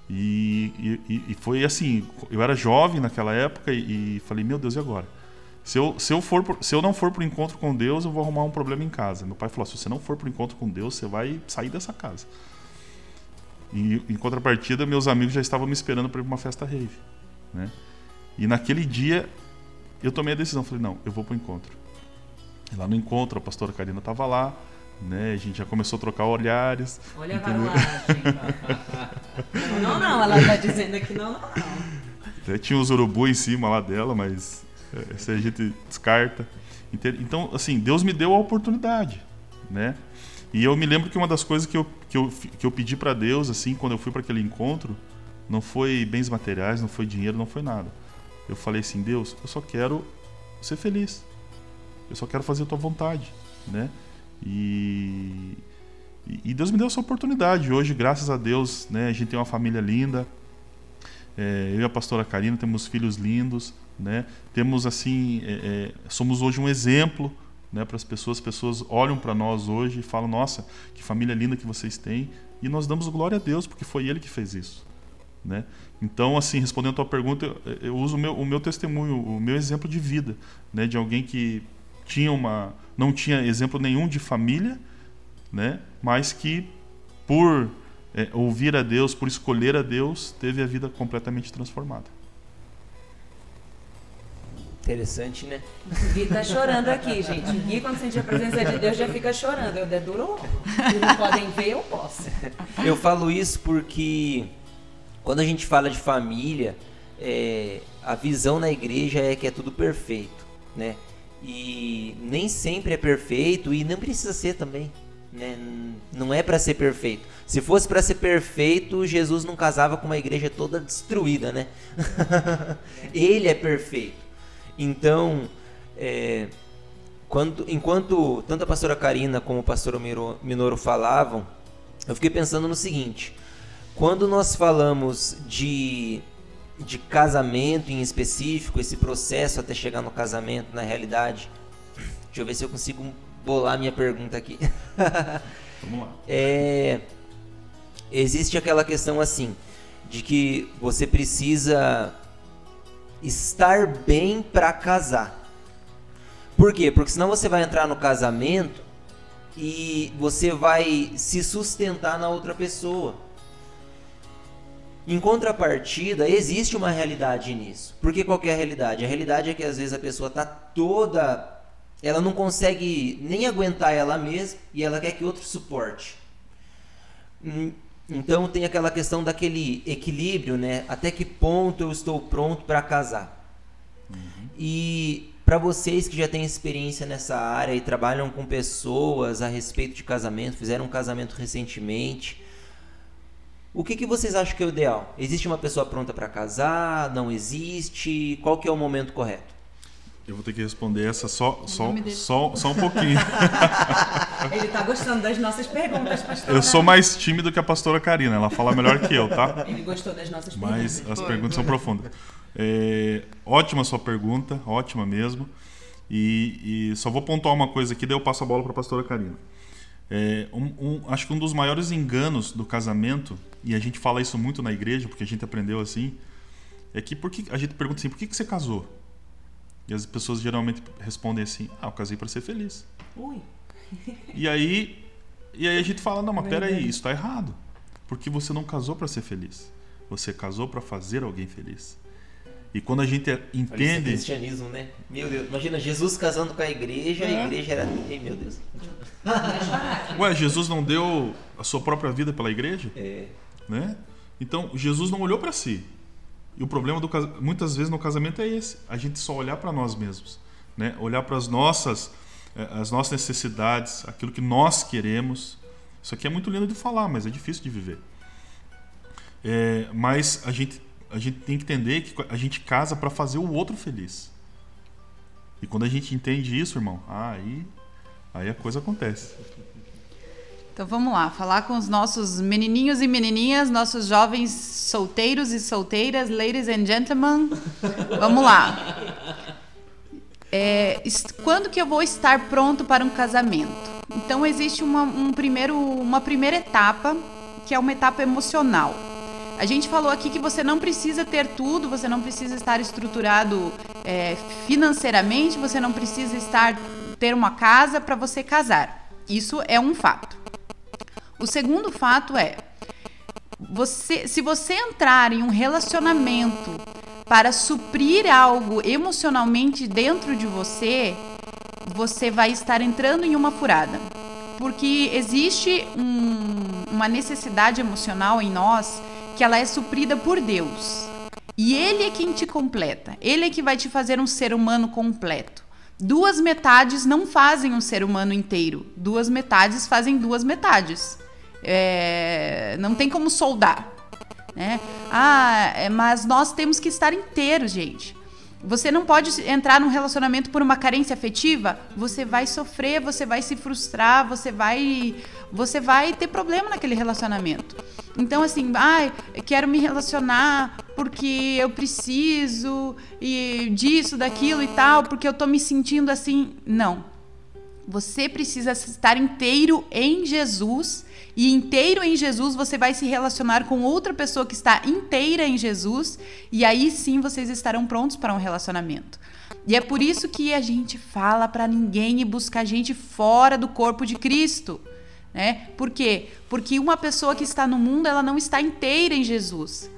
E, e, e, foi assim, eu era jovem naquela época e, e, falei, meu Deus, e agora? Se eu, se, eu for por, se eu não for para o encontro com Deus, eu vou arrumar um problema em casa. Meu pai falou, se você não for para o encontro com Deus, você vai sair dessa casa. E em contrapartida, meus amigos já estavam me esperando para ir para uma festa rave, né? E naquele dia eu tomei a decisão, falei, não, eu vou para o encontro. E lá no encontro, a pastora Karina estava lá, né? A gente já começou a trocar olhares. Olha entendeu? a não, não, ela está dizendo aqui não, não, não. Até tinha os urubu em cima lá dela, mas essa a gente descarta. Então, assim, Deus me deu a oportunidade, né? E eu me lembro que uma das coisas que eu, que eu, que eu pedi para Deus, assim, quando eu fui para aquele encontro, não foi bens materiais, não foi dinheiro, não foi nada. Eu falei assim, Deus, eu só quero ser feliz. Eu só quero fazer a tua vontade, né? E, e Deus me deu essa oportunidade. Hoje, graças a Deus, né, a gente tem uma família linda. É, eu e a pastora Karina temos filhos lindos, né? Temos assim, é, é, somos hoje um exemplo, né, para as pessoas. As pessoas olham para nós hoje e falam: Nossa, que família linda que vocês têm. E nós damos glória a Deus porque foi Ele que fez isso, né? Então, assim, respondendo a tua pergunta, eu, eu uso o meu, o meu testemunho, o meu exemplo de vida, né, de alguém que tinha uma, não tinha exemplo nenhum de família, né, mas que por é, ouvir a Deus, por escolher a Deus, teve a vida completamente transformada. Interessante, né? O Gui tá chorando aqui, gente. O Gui, quando sente a presença de Deus, já fica chorando. Eu deduro, vocês não podem ver, eu posso. Eu falo isso porque quando a gente fala de família, é, a visão na igreja é que é tudo perfeito, né? E nem sempre é perfeito e não precisa ser também, né? Não é para ser perfeito. Se fosse para ser perfeito, Jesus não casava com uma igreja toda destruída, né? Ele é perfeito. Então, é, quando, enquanto tanto a pastora Karina como o pastor Minoro falavam, eu fiquei pensando no seguinte: quando nós falamos de, de casamento em específico, esse processo até chegar no casamento, na realidade, deixa eu ver se eu consigo bolar minha pergunta aqui. Vamos lá. É, existe aquela questão assim, de que você precisa estar bem para casar. Por quê? Porque senão você vai entrar no casamento e você vai se sustentar na outra pessoa. Em contrapartida, existe uma realidade nisso. Por que qual é a realidade? A realidade é que às vezes a pessoa está toda. Ela não consegue nem aguentar ela mesma e ela quer que outro suporte. Hum, então tem aquela questão daquele equilíbrio, né? Até que ponto eu estou pronto para casar? Uhum. E para vocês que já têm experiência nessa área e trabalham com pessoas a respeito de casamento, fizeram um casamento recentemente, o que, que vocês acham que é o ideal? Existe uma pessoa pronta para casar? Não existe? Qual que é o momento correto? Eu vou ter que responder essa só, só, só, só um pouquinho. Ele está gostando das nossas perguntas, pastor. Eu sou mais tímido que a pastora Karina, ela fala melhor que eu, tá? Ele gostou das nossas Mas perguntas. Mas as perguntas são profundas. É, ótima sua pergunta, ótima mesmo. E, e, só vou pontuar uma coisa aqui, daí eu passo a bola para a pastora Karina. É, um, um, acho que um dos maiores enganos do casamento, e a gente fala isso muito na igreja, porque a gente aprendeu assim, é que, por que a gente pergunta assim, por que, que você casou? E as pessoas geralmente respondem assim, ah, eu casei para ser feliz. Ui. E aí, e aí a gente fala, não, mas peraí, isso está errado. Porque você não casou para ser feliz. Você casou para fazer alguém feliz. E quando a gente entende. Olha cristianismo, né? Meu Deus, imagina Jesus casando com a igreja, é. a igreja era. Ei, meu Deus. Ué, Jesus não deu a sua própria vida pela igreja? É. Né? Então, Jesus não olhou para si. E o problema do muitas vezes no casamento é esse: a gente só olhar para nós mesmos, né? Olhar para as nossas eh, as nossas necessidades, aquilo que nós queremos. Isso aqui é muito lindo de falar, mas é difícil de viver. É, mas a gente a gente tem que entender que a gente casa para fazer o outro feliz. E quando a gente entende isso, irmão, aí, aí a coisa acontece. Então vamos lá, falar com os nossos menininhos e menininhas, nossos jovens solteiros e solteiras, ladies and gentlemen. Vamos lá. É, quando que eu vou estar pronto para um casamento? Então existe uma, um primeiro, uma primeira etapa que é uma etapa emocional. A gente falou aqui que você não precisa ter tudo, você não precisa estar estruturado é, financeiramente, você não precisa estar ter uma casa para você casar. Isso é um fato. O segundo fato é você, se você entrar em um relacionamento para suprir algo emocionalmente dentro de você, você vai estar entrando em uma furada. Porque existe um, uma necessidade emocional em nós que ela é suprida por Deus. E Ele é quem te completa. Ele é que vai te fazer um ser humano completo. Duas metades não fazem um ser humano inteiro. Duas metades fazem duas metades. É, não tem como soldar. Né? Ah, é, mas nós temos que estar inteiros, gente. Você não pode entrar num relacionamento por uma carência afetiva, você vai sofrer, você vai se frustrar, você vai você vai ter problema naquele relacionamento. Então assim, ai, ah, quero me relacionar porque eu preciso e disso, daquilo e tal, porque eu tô me sentindo assim. Não. Você precisa estar inteiro em Jesus e inteiro em Jesus você vai se relacionar com outra pessoa que está inteira em Jesus e aí sim vocês estarão prontos para um relacionamento. E é por isso que a gente fala para ninguém buscar gente fora do corpo de Cristo. Né? Por quê? Porque uma pessoa que está no mundo, ela não está inteira em Jesus.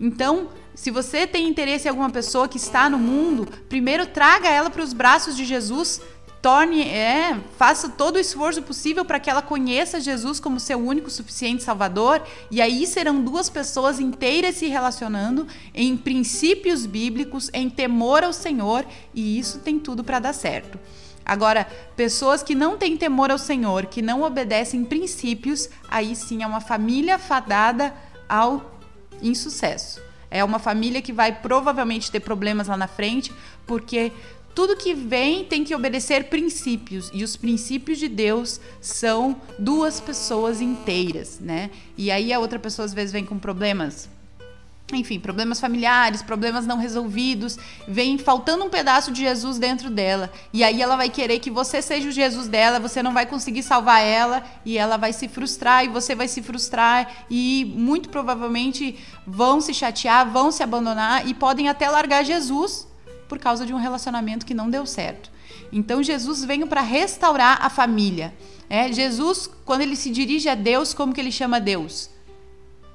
Então, se você tem interesse em alguma pessoa que está no mundo, primeiro traga ela para os braços de Jesus, torne, é, faça todo o esforço possível para que ela conheça Jesus como seu único suficiente Salvador, e aí serão duas pessoas inteiras se relacionando em princípios bíblicos, em temor ao Senhor, e isso tem tudo para dar certo. Agora, pessoas que não têm temor ao Senhor, que não obedecem princípios, aí sim é uma família fadada ao insucesso. É uma família que vai provavelmente ter problemas lá na frente, porque tudo que vem tem que obedecer princípios e os princípios de Deus são duas pessoas inteiras, né? E aí a outra pessoa às vezes vem com problemas enfim, problemas familiares, problemas não resolvidos, vem faltando um pedaço de Jesus dentro dela. E aí ela vai querer que você seja o Jesus dela, você não vai conseguir salvar ela e ela vai se frustrar e você vai se frustrar e muito provavelmente vão se chatear, vão se abandonar e podem até largar Jesus por causa de um relacionamento que não deu certo. Então Jesus veio para restaurar a família. É, Jesus, quando ele se dirige a Deus, como que ele chama Deus?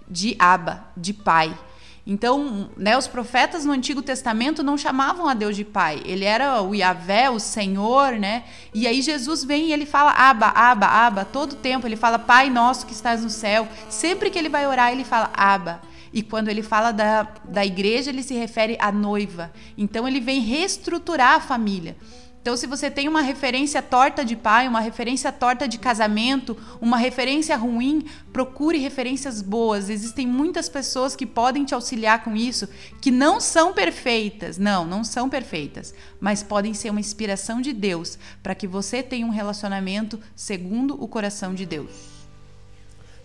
De Abba, de Pai. Então, né, os profetas no Antigo Testamento não chamavam a Deus de Pai. Ele era o Yahvé, o Senhor, né? E aí Jesus vem e ele fala Abba, Abba, Abba, todo tempo. Ele fala Pai nosso que estás no céu. Sempre que ele vai orar, ele fala Abba. E quando ele fala da, da igreja, ele se refere à noiva. Então ele vem reestruturar a família. Então, se você tem uma referência torta de pai, uma referência torta de casamento, uma referência ruim, procure referências boas. Existem muitas pessoas que podem te auxiliar com isso, que não são perfeitas. Não, não são perfeitas, mas podem ser uma inspiração de Deus para que você tenha um relacionamento segundo o coração de Deus.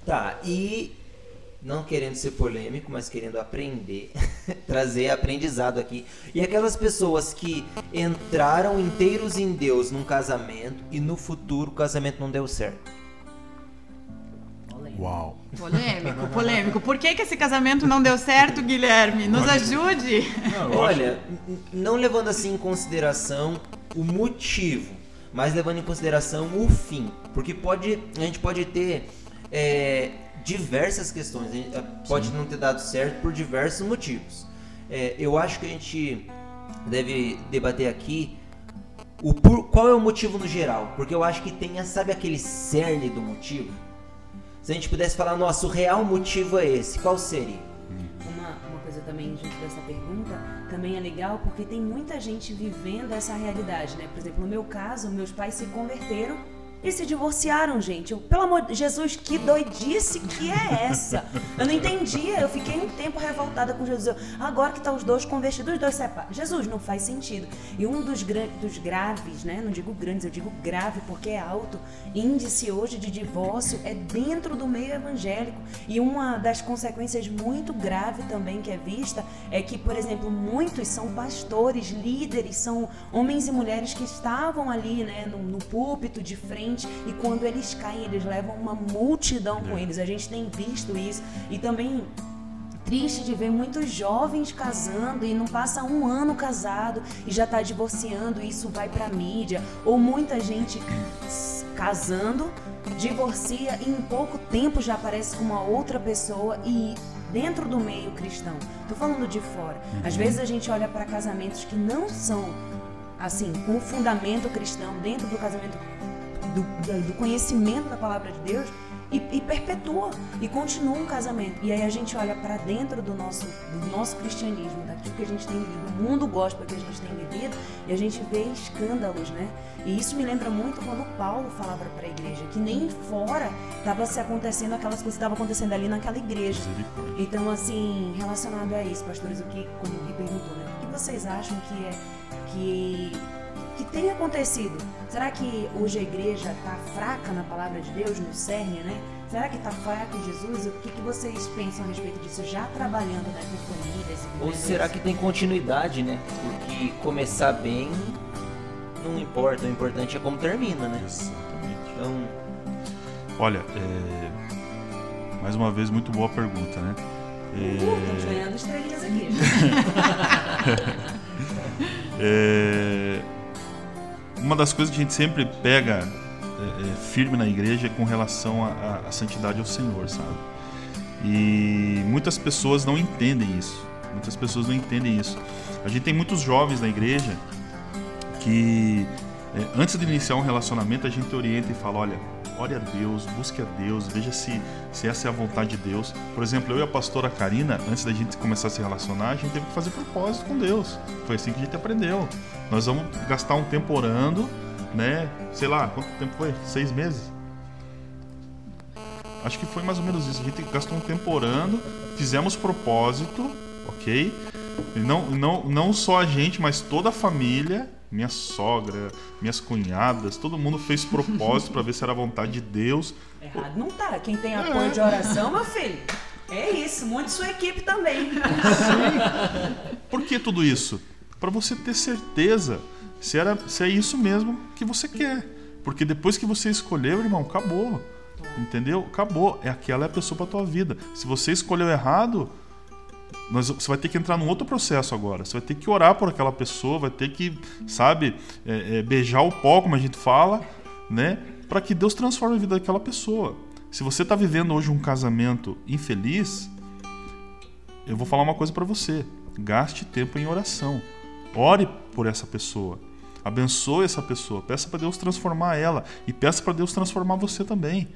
Tá, e não querendo ser polêmico, mas querendo aprender, trazer aprendizado aqui. E aquelas pessoas que entraram inteiros em Deus num casamento e no futuro o casamento não deu certo. Uau. Polêmico, polêmico. Por que, que esse casamento não deu certo, Guilherme? Nos ajude. Olha, não levando assim em consideração o motivo, mas levando em consideração o fim. Porque pode, a gente pode ter é, diversas questões. Pode Sim. não ter dado certo por diversos motivos. É, eu acho que a gente deve debater aqui o por, qual é o motivo no geral, porque eu acho que tem, sabe aquele cerne do motivo? Se a gente pudesse falar, nossa, o real motivo é esse, qual seria? Uma, uma coisa também junto dessa pergunta, também é legal porque tem muita gente vivendo essa realidade, né? Por exemplo, no meu caso, meus pais se converteram e se divorciaram, gente. Eu, pelo amor de Jesus, que doidice que é essa? Eu não entendia. Eu fiquei um tempo revoltada com Jesus. Eu, agora que tá os dois convertidos, os dois separados. Jesus, não faz sentido. E um dos, dos graves, né? Não digo grandes, eu digo grave porque é alto. Índice hoje de divórcio é dentro do meio evangélico. E uma das consequências muito grave também que é vista é que, por exemplo, muitos são pastores, líderes, são homens e mulheres que estavam ali, né? no, no púlpito de frente e quando eles caem, eles levam uma multidão com eles. A gente tem visto isso e também triste de ver muitos jovens casando e não passa um ano casado e já está divorciando, e isso vai para mídia, ou muita gente casando, divorcia e em pouco tempo já aparece com uma outra pessoa e dentro do meio cristão. Tô falando de fora. Às uhum. vezes a gente olha para casamentos que não são assim, com o fundamento cristão dentro do casamento do, do conhecimento da palavra de Deus e, e perpetua e continua um casamento. E aí a gente olha para dentro do nosso, do nosso cristianismo, daquilo que a gente tem vivido, do mundo gospel que a gente tem vivido, e a gente vê escândalos, né? E isso me lembra muito quando Paulo falava para a igreja, que nem fora estava se acontecendo aquelas coisas que estavam acontecendo ali naquela igreja. Então, assim, relacionado a isso, pastores, o que, quando me perguntou, né? O que vocês acham que é que que tem acontecido? Será que hoje a igreja está fraca na palavra de Deus, no cerne, né? Será que está fraco em Jesus? O que, que vocês pensam a respeito disso, já trabalhando com famílias? Ou será que tem continuidade, né? Porque começar bem não importa, o importante é como termina, né? Exatamente. Então, Olha, é, mais uma vez, muito boa pergunta, né? Uh, estamos ganhando estrelinhas aqui. É, uma das coisas que a gente sempre pega é, é, firme na igreja é com relação à santidade ao Senhor, sabe? E muitas pessoas não entendem isso. Muitas pessoas não entendem isso. A gente tem muitos jovens na igreja que é, antes de iniciar um relacionamento a gente orienta e fala, olha, ore a Deus, busque a Deus, veja se, se essa é a vontade de Deus. Por exemplo, eu e a pastora Karina, antes da gente começar a se relacionar, a gente teve que fazer propósito com Deus. Foi assim que a gente aprendeu. Nós vamos gastar um tempo orando, né? Sei lá, quanto tempo foi? Seis meses? Acho que foi mais ou menos isso. A gente gastou um tempo orando, fizemos propósito, ok? E não, não, não só a gente, mas toda a família, minha sogra, minhas cunhadas, todo mundo fez propósito para ver se era a vontade de Deus. Errado não tá. Quem tem apoio de oração, meu filho, é isso. Monte sua equipe também. Por que tudo isso? Para você ter certeza se, era, se é isso mesmo que você quer. Porque depois que você escolheu, irmão, acabou. Entendeu? Acabou. É aquela é a pessoa para tua vida. Se você escolheu errado, nós, você vai ter que entrar num outro processo agora. Você vai ter que orar por aquela pessoa, vai ter que, sabe, é, é, beijar o pó, como a gente fala, né? Para que Deus transforme a vida daquela pessoa. Se você está vivendo hoje um casamento infeliz, eu vou falar uma coisa para você. Gaste tempo em oração. Ore por essa pessoa. Abençoe essa pessoa. Peça para Deus transformar ela. E peça para Deus transformar você também.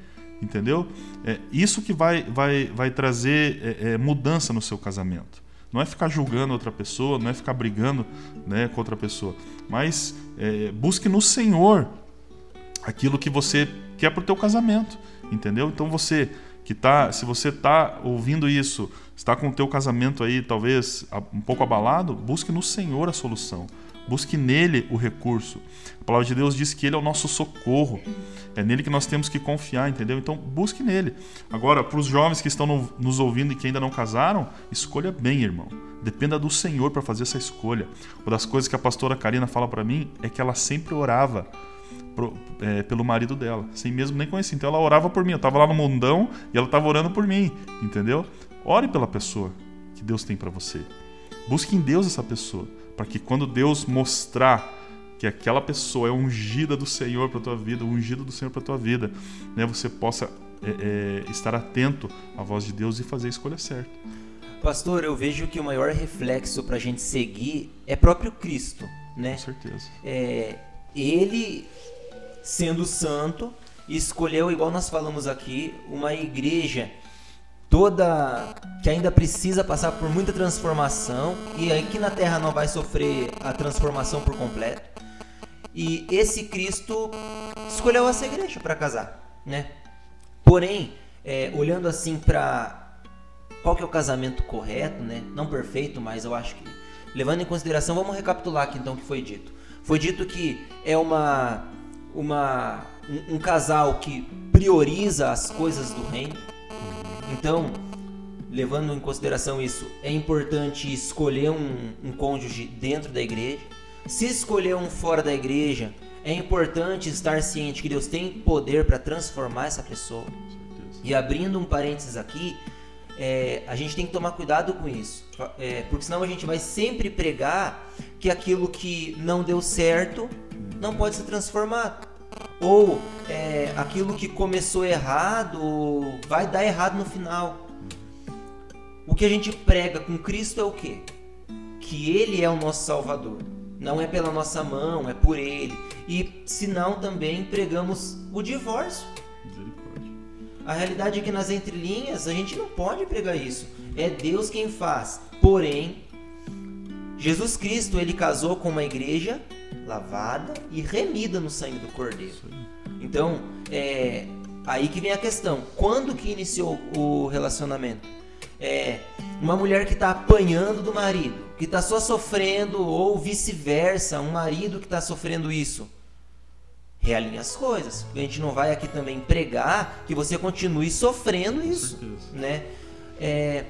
Entendeu? É isso que vai, vai, vai trazer é, é, mudança no seu casamento. Não é ficar julgando outra pessoa, não é ficar brigando né, com outra pessoa. Mas é, busque no Senhor aquilo que você quer para o teu casamento. Entendeu? Então você que tá, se você está ouvindo isso, está com o teu casamento aí talvez um pouco abalado, busque no Senhor a solução. Busque nele o recurso. A palavra de Deus diz que ele é o nosso socorro. É nele que nós temos que confiar, entendeu? Então busque nele. Agora, para os jovens que estão no, nos ouvindo e que ainda não casaram, escolha bem, irmão. Dependa do Senhor para fazer essa escolha. Uma das coisas que a pastora Karina fala para mim é que ela sempre orava pro, é, pelo marido dela, sem mesmo nem conhecer. Então ela orava por mim. Eu estava lá no mundão e ela estava orando por mim, entendeu? Ore pela pessoa que Deus tem para você. Busque em Deus essa pessoa, para que quando Deus mostrar que aquela pessoa é ungida do Senhor para tua vida, ungida do Senhor para tua vida, né, você possa é, é, estar atento à voz de Deus e fazer a escolha certa. pastor, eu vejo que o maior reflexo para a gente seguir é próprio Cristo, né? Com certeza. É, ele, sendo santo, escolheu, igual nós falamos aqui, uma igreja toda que ainda precisa passar por muita transformação e aqui na Terra não vai sofrer a transformação por completo. E esse Cristo escolheu essa igreja para casar, né? Porém, é, olhando assim para qual que é o casamento correto, né? Não perfeito, mas eu acho que levando em consideração, vamos recapitular aqui então o que foi dito. Foi dito que é uma uma um, um casal que prioriza as coisas do reino. Então, levando em consideração isso, é importante escolher um, um cônjuge dentro da igreja. Se escolher um fora da igreja, é importante estar ciente que Deus tem poder para transformar essa pessoa. E abrindo um parênteses aqui, é, a gente tem que tomar cuidado com isso, é, porque senão a gente vai sempre pregar que aquilo que não deu certo não pode ser transformado. Ou é, aquilo que começou errado vai dar errado no final. O que a gente prega com Cristo é o quê? Que Ele é o nosso Salvador. Não é pela nossa mão, é por Ele. E se não, também pregamos o divórcio. A realidade é que nas entrelinhas a gente não pode pregar isso. É Deus quem faz. Porém, Jesus Cristo ele casou com uma igreja lavada e remida no sangue do Cordeiro. Então, é aí que vem a questão. Quando que iniciou o relacionamento? É uma mulher que está apanhando do marido, que está só sofrendo, ou vice-versa, um marido que está sofrendo isso. Realinha as coisas. A gente não vai aqui também pregar que você continue sofrendo isso, né? É,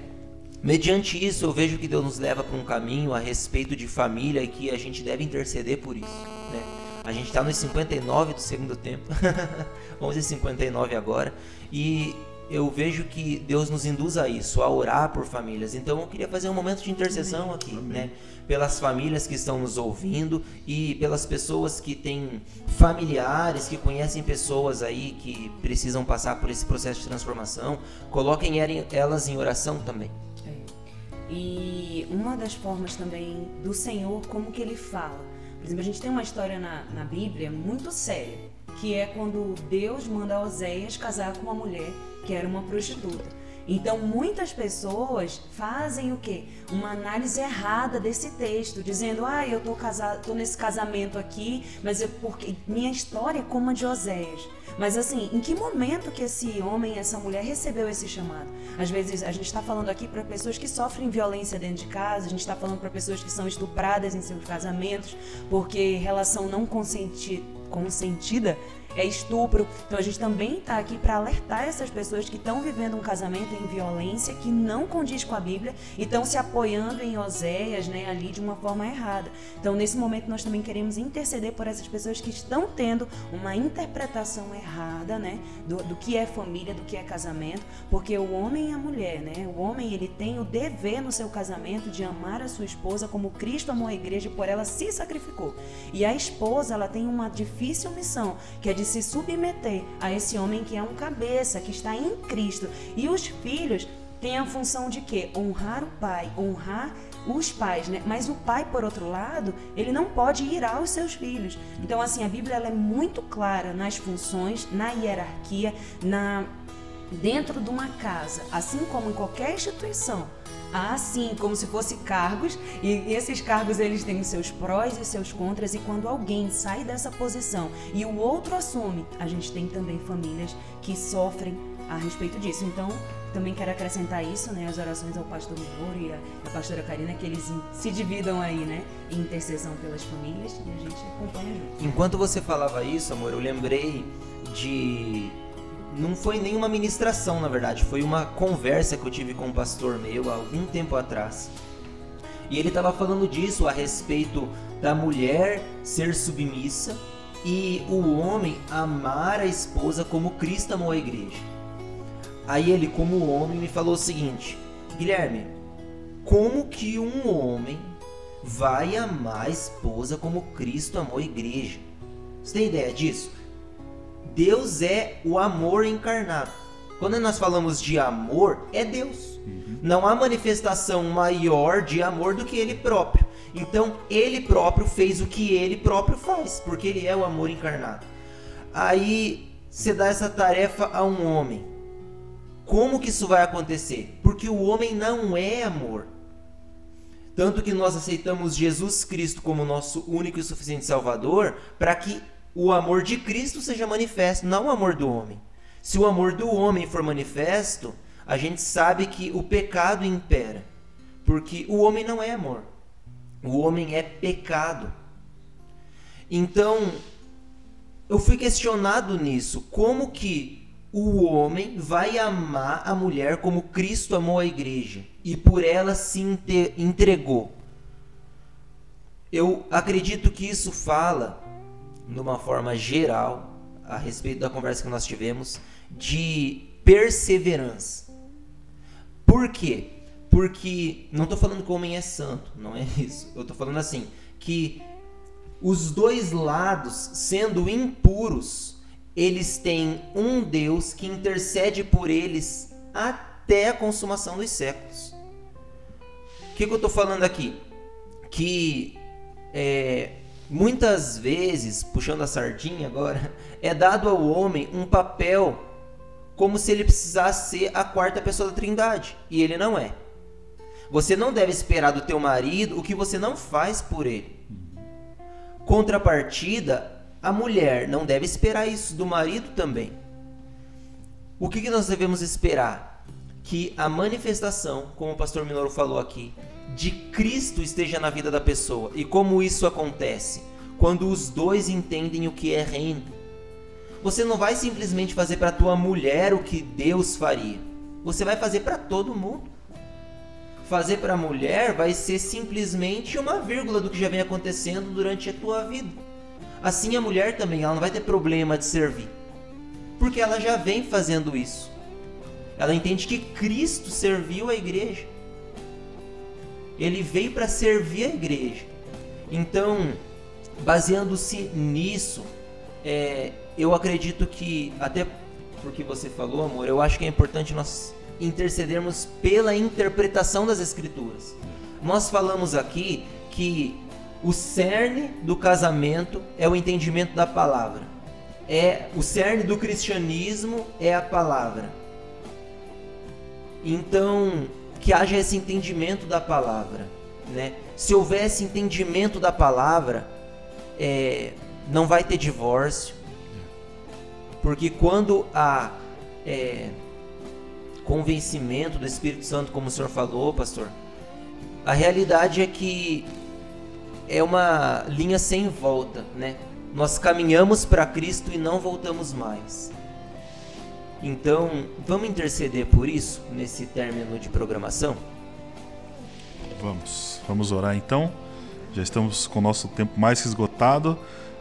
Mediante isso, eu vejo que Deus nos leva para um caminho a respeito de família e que a gente deve interceder por isso. Né? A gente está nos 59 do segundo tempo, vamos dizer 59 agora, e eu vejo que Deus nos induz a isso, a orar por famílias. Então eu queria fazer um momento de intercessão Amém. aqui, Amém. né? Pelas famílias que estão nos ouvindo e pelas pessoas que têm familiares, que conhecem pessoas aí que precisam passar por esse processo de transformação. Coloquem elas em oração também. E uma das formas também do Senhor, como que ele fala. Por exemplo, a gente tem uma história na, na Bíblia muito séria, que é quando Deus manda Oséias casar com uma mulher que era uma prostituta. Então, muitas pessoas fazem o quê? Uma análise errada desse texto, dizendo: "Ah, eu tô casado, tô nesse casamento aqui, mas eu porque minha história é como a de Oséias". Mas assim, em que momento que esse homem, essa mulher recebeu esse chamado? Às vezes a gente está falando aqui para pessoas que sofrem violência dentro de casa, a gente está falando para pessoas que são estupradas em seus casamentos, porque relação não consenti consentida é estupro. Então a gente também está aqui para alertar essas pessoas que estão vivendo um casamento em violência que não condiz com a Bíblia e estão se apoiando em Oséias, né, ali de uma forma errada. Então nesse momento nós também queremos interceder por essas pessoas que estão tendo uma interpretação errada, né, do, do que é família, do que é casamento, porque o homem e a mulher, né, o homem ele tem o dever no seu casamento de amar a sua esposa como Cristo amou a igreja e por ela se sacrificou. E a esposa ela tem uma difícil missão, que é de de se submeter a esse homem que é um cabeça, que está em Cristo. E os filhos têm a função de quê? Honrar o pai, honrar os pais, né? Mas o pai, por outro lado, ele não pode ir aos seus filhos. Então, assim, a Bíblia ela é muito clara nas funções, na hierarquia, na dentro de uma casa, assim como em qualquer instituição ah, sim, como se fosse cargos, e esses cargos eles têm seus prós e seus contras, e quando alguém sai dessa posição e o outro assume, a gente tem também famílias que sofrem a respeito disso. Então, também quero acrescentar isso, né, as orações ao pastor Moro e a pastora Karina, que eles se dividam aí, né, em intercessão pelas famílias e a gente acompanha junto. Enquanto você falava isso, amor, eu lembrei de não foi nenhuma ministração, na verdade, foi uma conversa que eu tive com um pastor meu há algum tempo atrás. E ele estava falando disso a respeito da mulher ser submissa e o homem amar a esposa como Cristo amou a igreja. Aí ele, como homem, me falou o seguinte: Guilherme, como que um homem vai amar a esposa como Cristo amou a igreja? Você tem ideia disso? Deus é o amor encarnado. Quando nós falamos de amor, é Deus. Uhum. Não há manifestação maior de amor do que Ele próprio. Então, Ele próprio fez o que Ele próprio faz, porque Ele é o amor encarnado. Aí, você dá essa tarefa a um homem. Como que isso vai acontecer? Porque o homem não é amor. Tanto que nós aceitamos Jesus Cristo como nosso único e suficiente Salvador para que o amor de Cristo seja manifesto, não o amor do homem. Se o amor do homem for manifesto, a gente sabe que o pecado impera, porque o homem não é amor. O homem é pecado. Então, eu fui questionado nisso, como que o homem vai amar a mulher como Cristo amou a igreja e por ela se entregou? Eu acredito que isso fala de uma forma geral, a respeito da conversa que nós tivemos, de perseverança. Por quê? Porque não estou falando que o homem é santo, não é isso. Eu estou falando assim, que os dois lados, sendo impuros, eles têm um Deus que intercede por eles até a consumação dos séculos. O que, que eu estou falando aqui? Que é, Muitas vezes, puxando a sardinha agora, é dado ao homem um papel como se ele precisasse ser a quarta pessoa da Trindade, e ele não é. Você não deve esperar do teu marido o que você não faz por ele. Contrapartida, a mulher não deve esperar isso do marido também. O que, que nós devemos esperar? Que a manifestação, como o pastor Minoro falou aqui, de Cristo esteja na vida da pessoa. E como isso acontece? Quando os dois entendem o que é reino. Você não vai simplesmente fazer para tua mulher o que Deus faria. Você vai fazer para todo mundo. Fazer para a mulher vai ser simplesmente uma vírgula do que já vem acontecendo durante a tua vida. Assim a mulher também, ela não vai ter problema de servir. Porque ela já vem fazendo isso. Ela entende que Cristo serviu a igreja. Ele veio para servir a igreja. Então, baseando-se nisso, é, eu acredito que, até porque você falou, amor, eu acho que é importante nós intercedermos pela interpretação das Escrituras. Nós falamos aqui que o cerne do casamento é o entendimento da palavra. É o cerne do cristianismo é a palavra. Então, que haja esse entendimento da palavra, né? Se houver esse entendimento da palavra, é, não vai ter divórcio, porque quando há é, convencimento do Espírito Santo, como o senhor falou, pastor, a realidade é que é uma linha sem volta, né? Nós caminhamos para Cristo e não voltamos mais. Então, vamos interceder por isso nesse término de programação? Vamos, vamos orar então. Já estamos com o nosso tempo mais esgotado,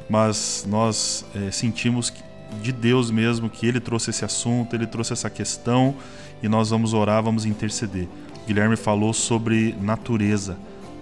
mas nós é, sentimos que de Deus mesmo que ele trouxe esse assunto, ele trouxe essa questão e nós vamos orar, vamos interceder. O Guilherme falou sobre natureza,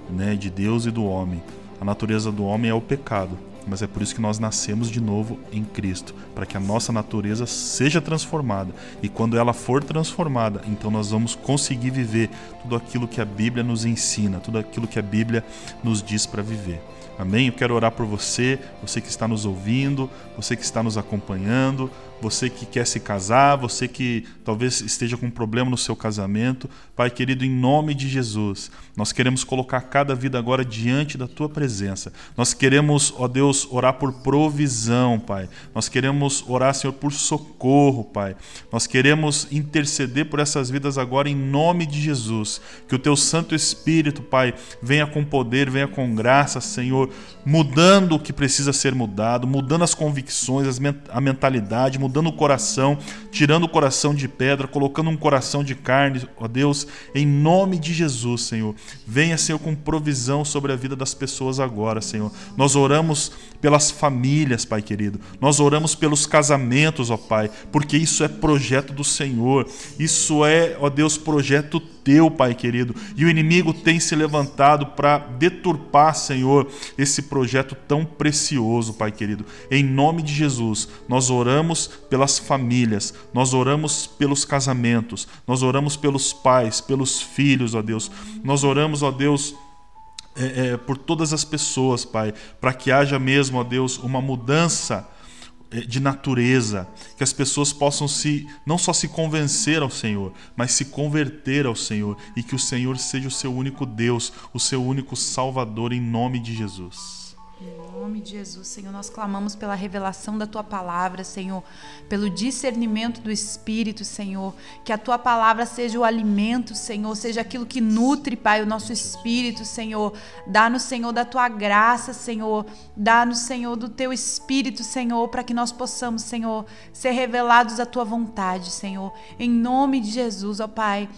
né, de Deus e do homem. A natureza do homem é o pecado, mas é por isso que nós nascemos de novo em Cristo, para que a nossa natureza seja transformada. E quando ela for transformada, então nós vamos conseguir viver tudo aquilo que a Bíblia nos ensina, tudo aquilo que a Bíblia nos diz para viver. Amém? Eu quero orar por você, você que está nos ouvindo, você que está nos acompanhando, você que quer se casar, você que talvez esteja com um problema no seu casamento. Pai querido, em nome de Jesus, nós queremos colocar cada vida agora diante da tua presença. Nós queremos, ó Deus, orar por provisão, Pai. Nós queremos orar, Senhor, por socorro, Pai. Nós queremos interceder por essas vidas agora em nome de Jesus. Que o teu Santo Espírito, Pai, venha com poder, venha com graça, Senhor, mudando o que precisa ser mudado, mudando as convicções, a mentalidade, mudando o coração, tirando o coração de pedra, colocando um coração de carne, ó Deus, em nome de Jesus, Senhor. Venha, Senhor, com provisão sobre a vida das pessoas agora, Senhor. Nós oramos pelas famílias, Pai querido. Nós oramos pelos casamentos, ó Pai, porque isso é projeto do Senhor. Isso é, ó Deus, projeto teu, Pai querido. E o inimigo tem se levantado para deturpar, Senhor, esse projeto tão precioso, Pai querido. Em nome de Jesus, nós oramos pelas famílias, nós oramos pelos casamentos, nós oramos pelos pais, pelos filhos, ó Deus. Nós oramos, ó Deus, é, é, por todas as pessoas, Pai, para que haja mesmo, ó Deus, uma mudança é, de natureza, que as pessoas possam se não só se convencer ao Senhor, mas se converter ao Senhor e que o Senhor seja o seu único Deus, o seu único Salvador em nome de Jesus nome de Jesus, Senhor, nós clamamos pela revelação da tua palavra, Senhor, pelo discernimento do Espírito, Senhor. Que a tua palavra seja o alimento, Senhor, seja aquilo que nutre, Pai, o nosso espírito, Senhor. Dá-nos, Senhor, da tua graça, Senhor. Dá-nos, Senhor, do teu espírito, Senhor, para que nós possamos, Senhor, ser revelados à tua vontade, Senhor. Em nome de Jesus, ó Pai.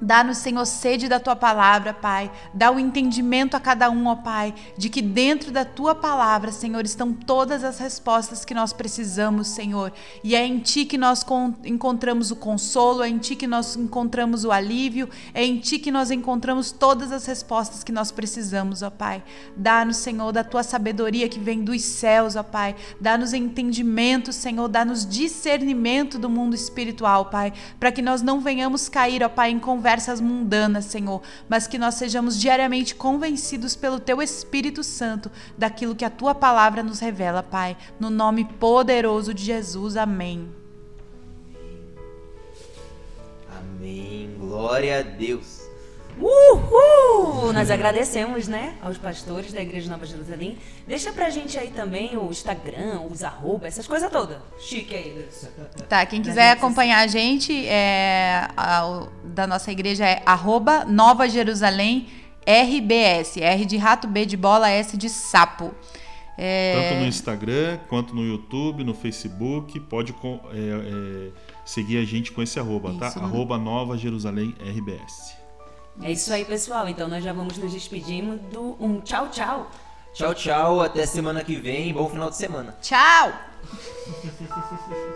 Dá-nos, Senhor, sede da tua palavra, Pai. Dá o entendimento a cada um, ó Pai, de que dentro da tua palavra, Senhor, estão todas as respostas que nós precisamos, Senhor. E é em ti que nós encontramos o consolo, é em ti que nós encontramos o alívio, é em ti que nós encontramos todas as respostas que nós precisamos, ó Pai. Dá-nos, Senhor, da tua sabedoria que vem dos céus, ó Pai. Dá-nos entendimento, Senhor, dá-nos discernimento do mundo espiritual, Pai, para que nós não venhamos cair, ó Pai, em conversa conversas mundanas, Senhor, mas que nós sejamos diariamente convencidos pelo Teu Espírito Santo daquilo que a Tua palavra nos revela, Pai. No nome poderoso de Jesus, amém. Amém. Glória a Deus. Uhul! Nós agradecemos, né, aos pastores da Igreja Nova Jerusalém. Deixa pra gente aí também o Instagram, os arroba, essas coisas todas. Chique aí. Tá, quem Da quiser acompanhar a gente, é, a- o- da nossa igreja é arroba Nova Jerusalém RBS. R de rato, B de bola, S de sapo. É, Tanto no Instagram quanto no YouTube, no Facebook. Pode é, é, seguir a gente com esse arroba, tá? Isso. Arroba Nova Jerusalém RBS. É isso aí, pessoal. Então nós já vamos nos despedindo do um tchau, tchau. Tchau, tchau. Até semana que vem. Bom final de semana. Tchau!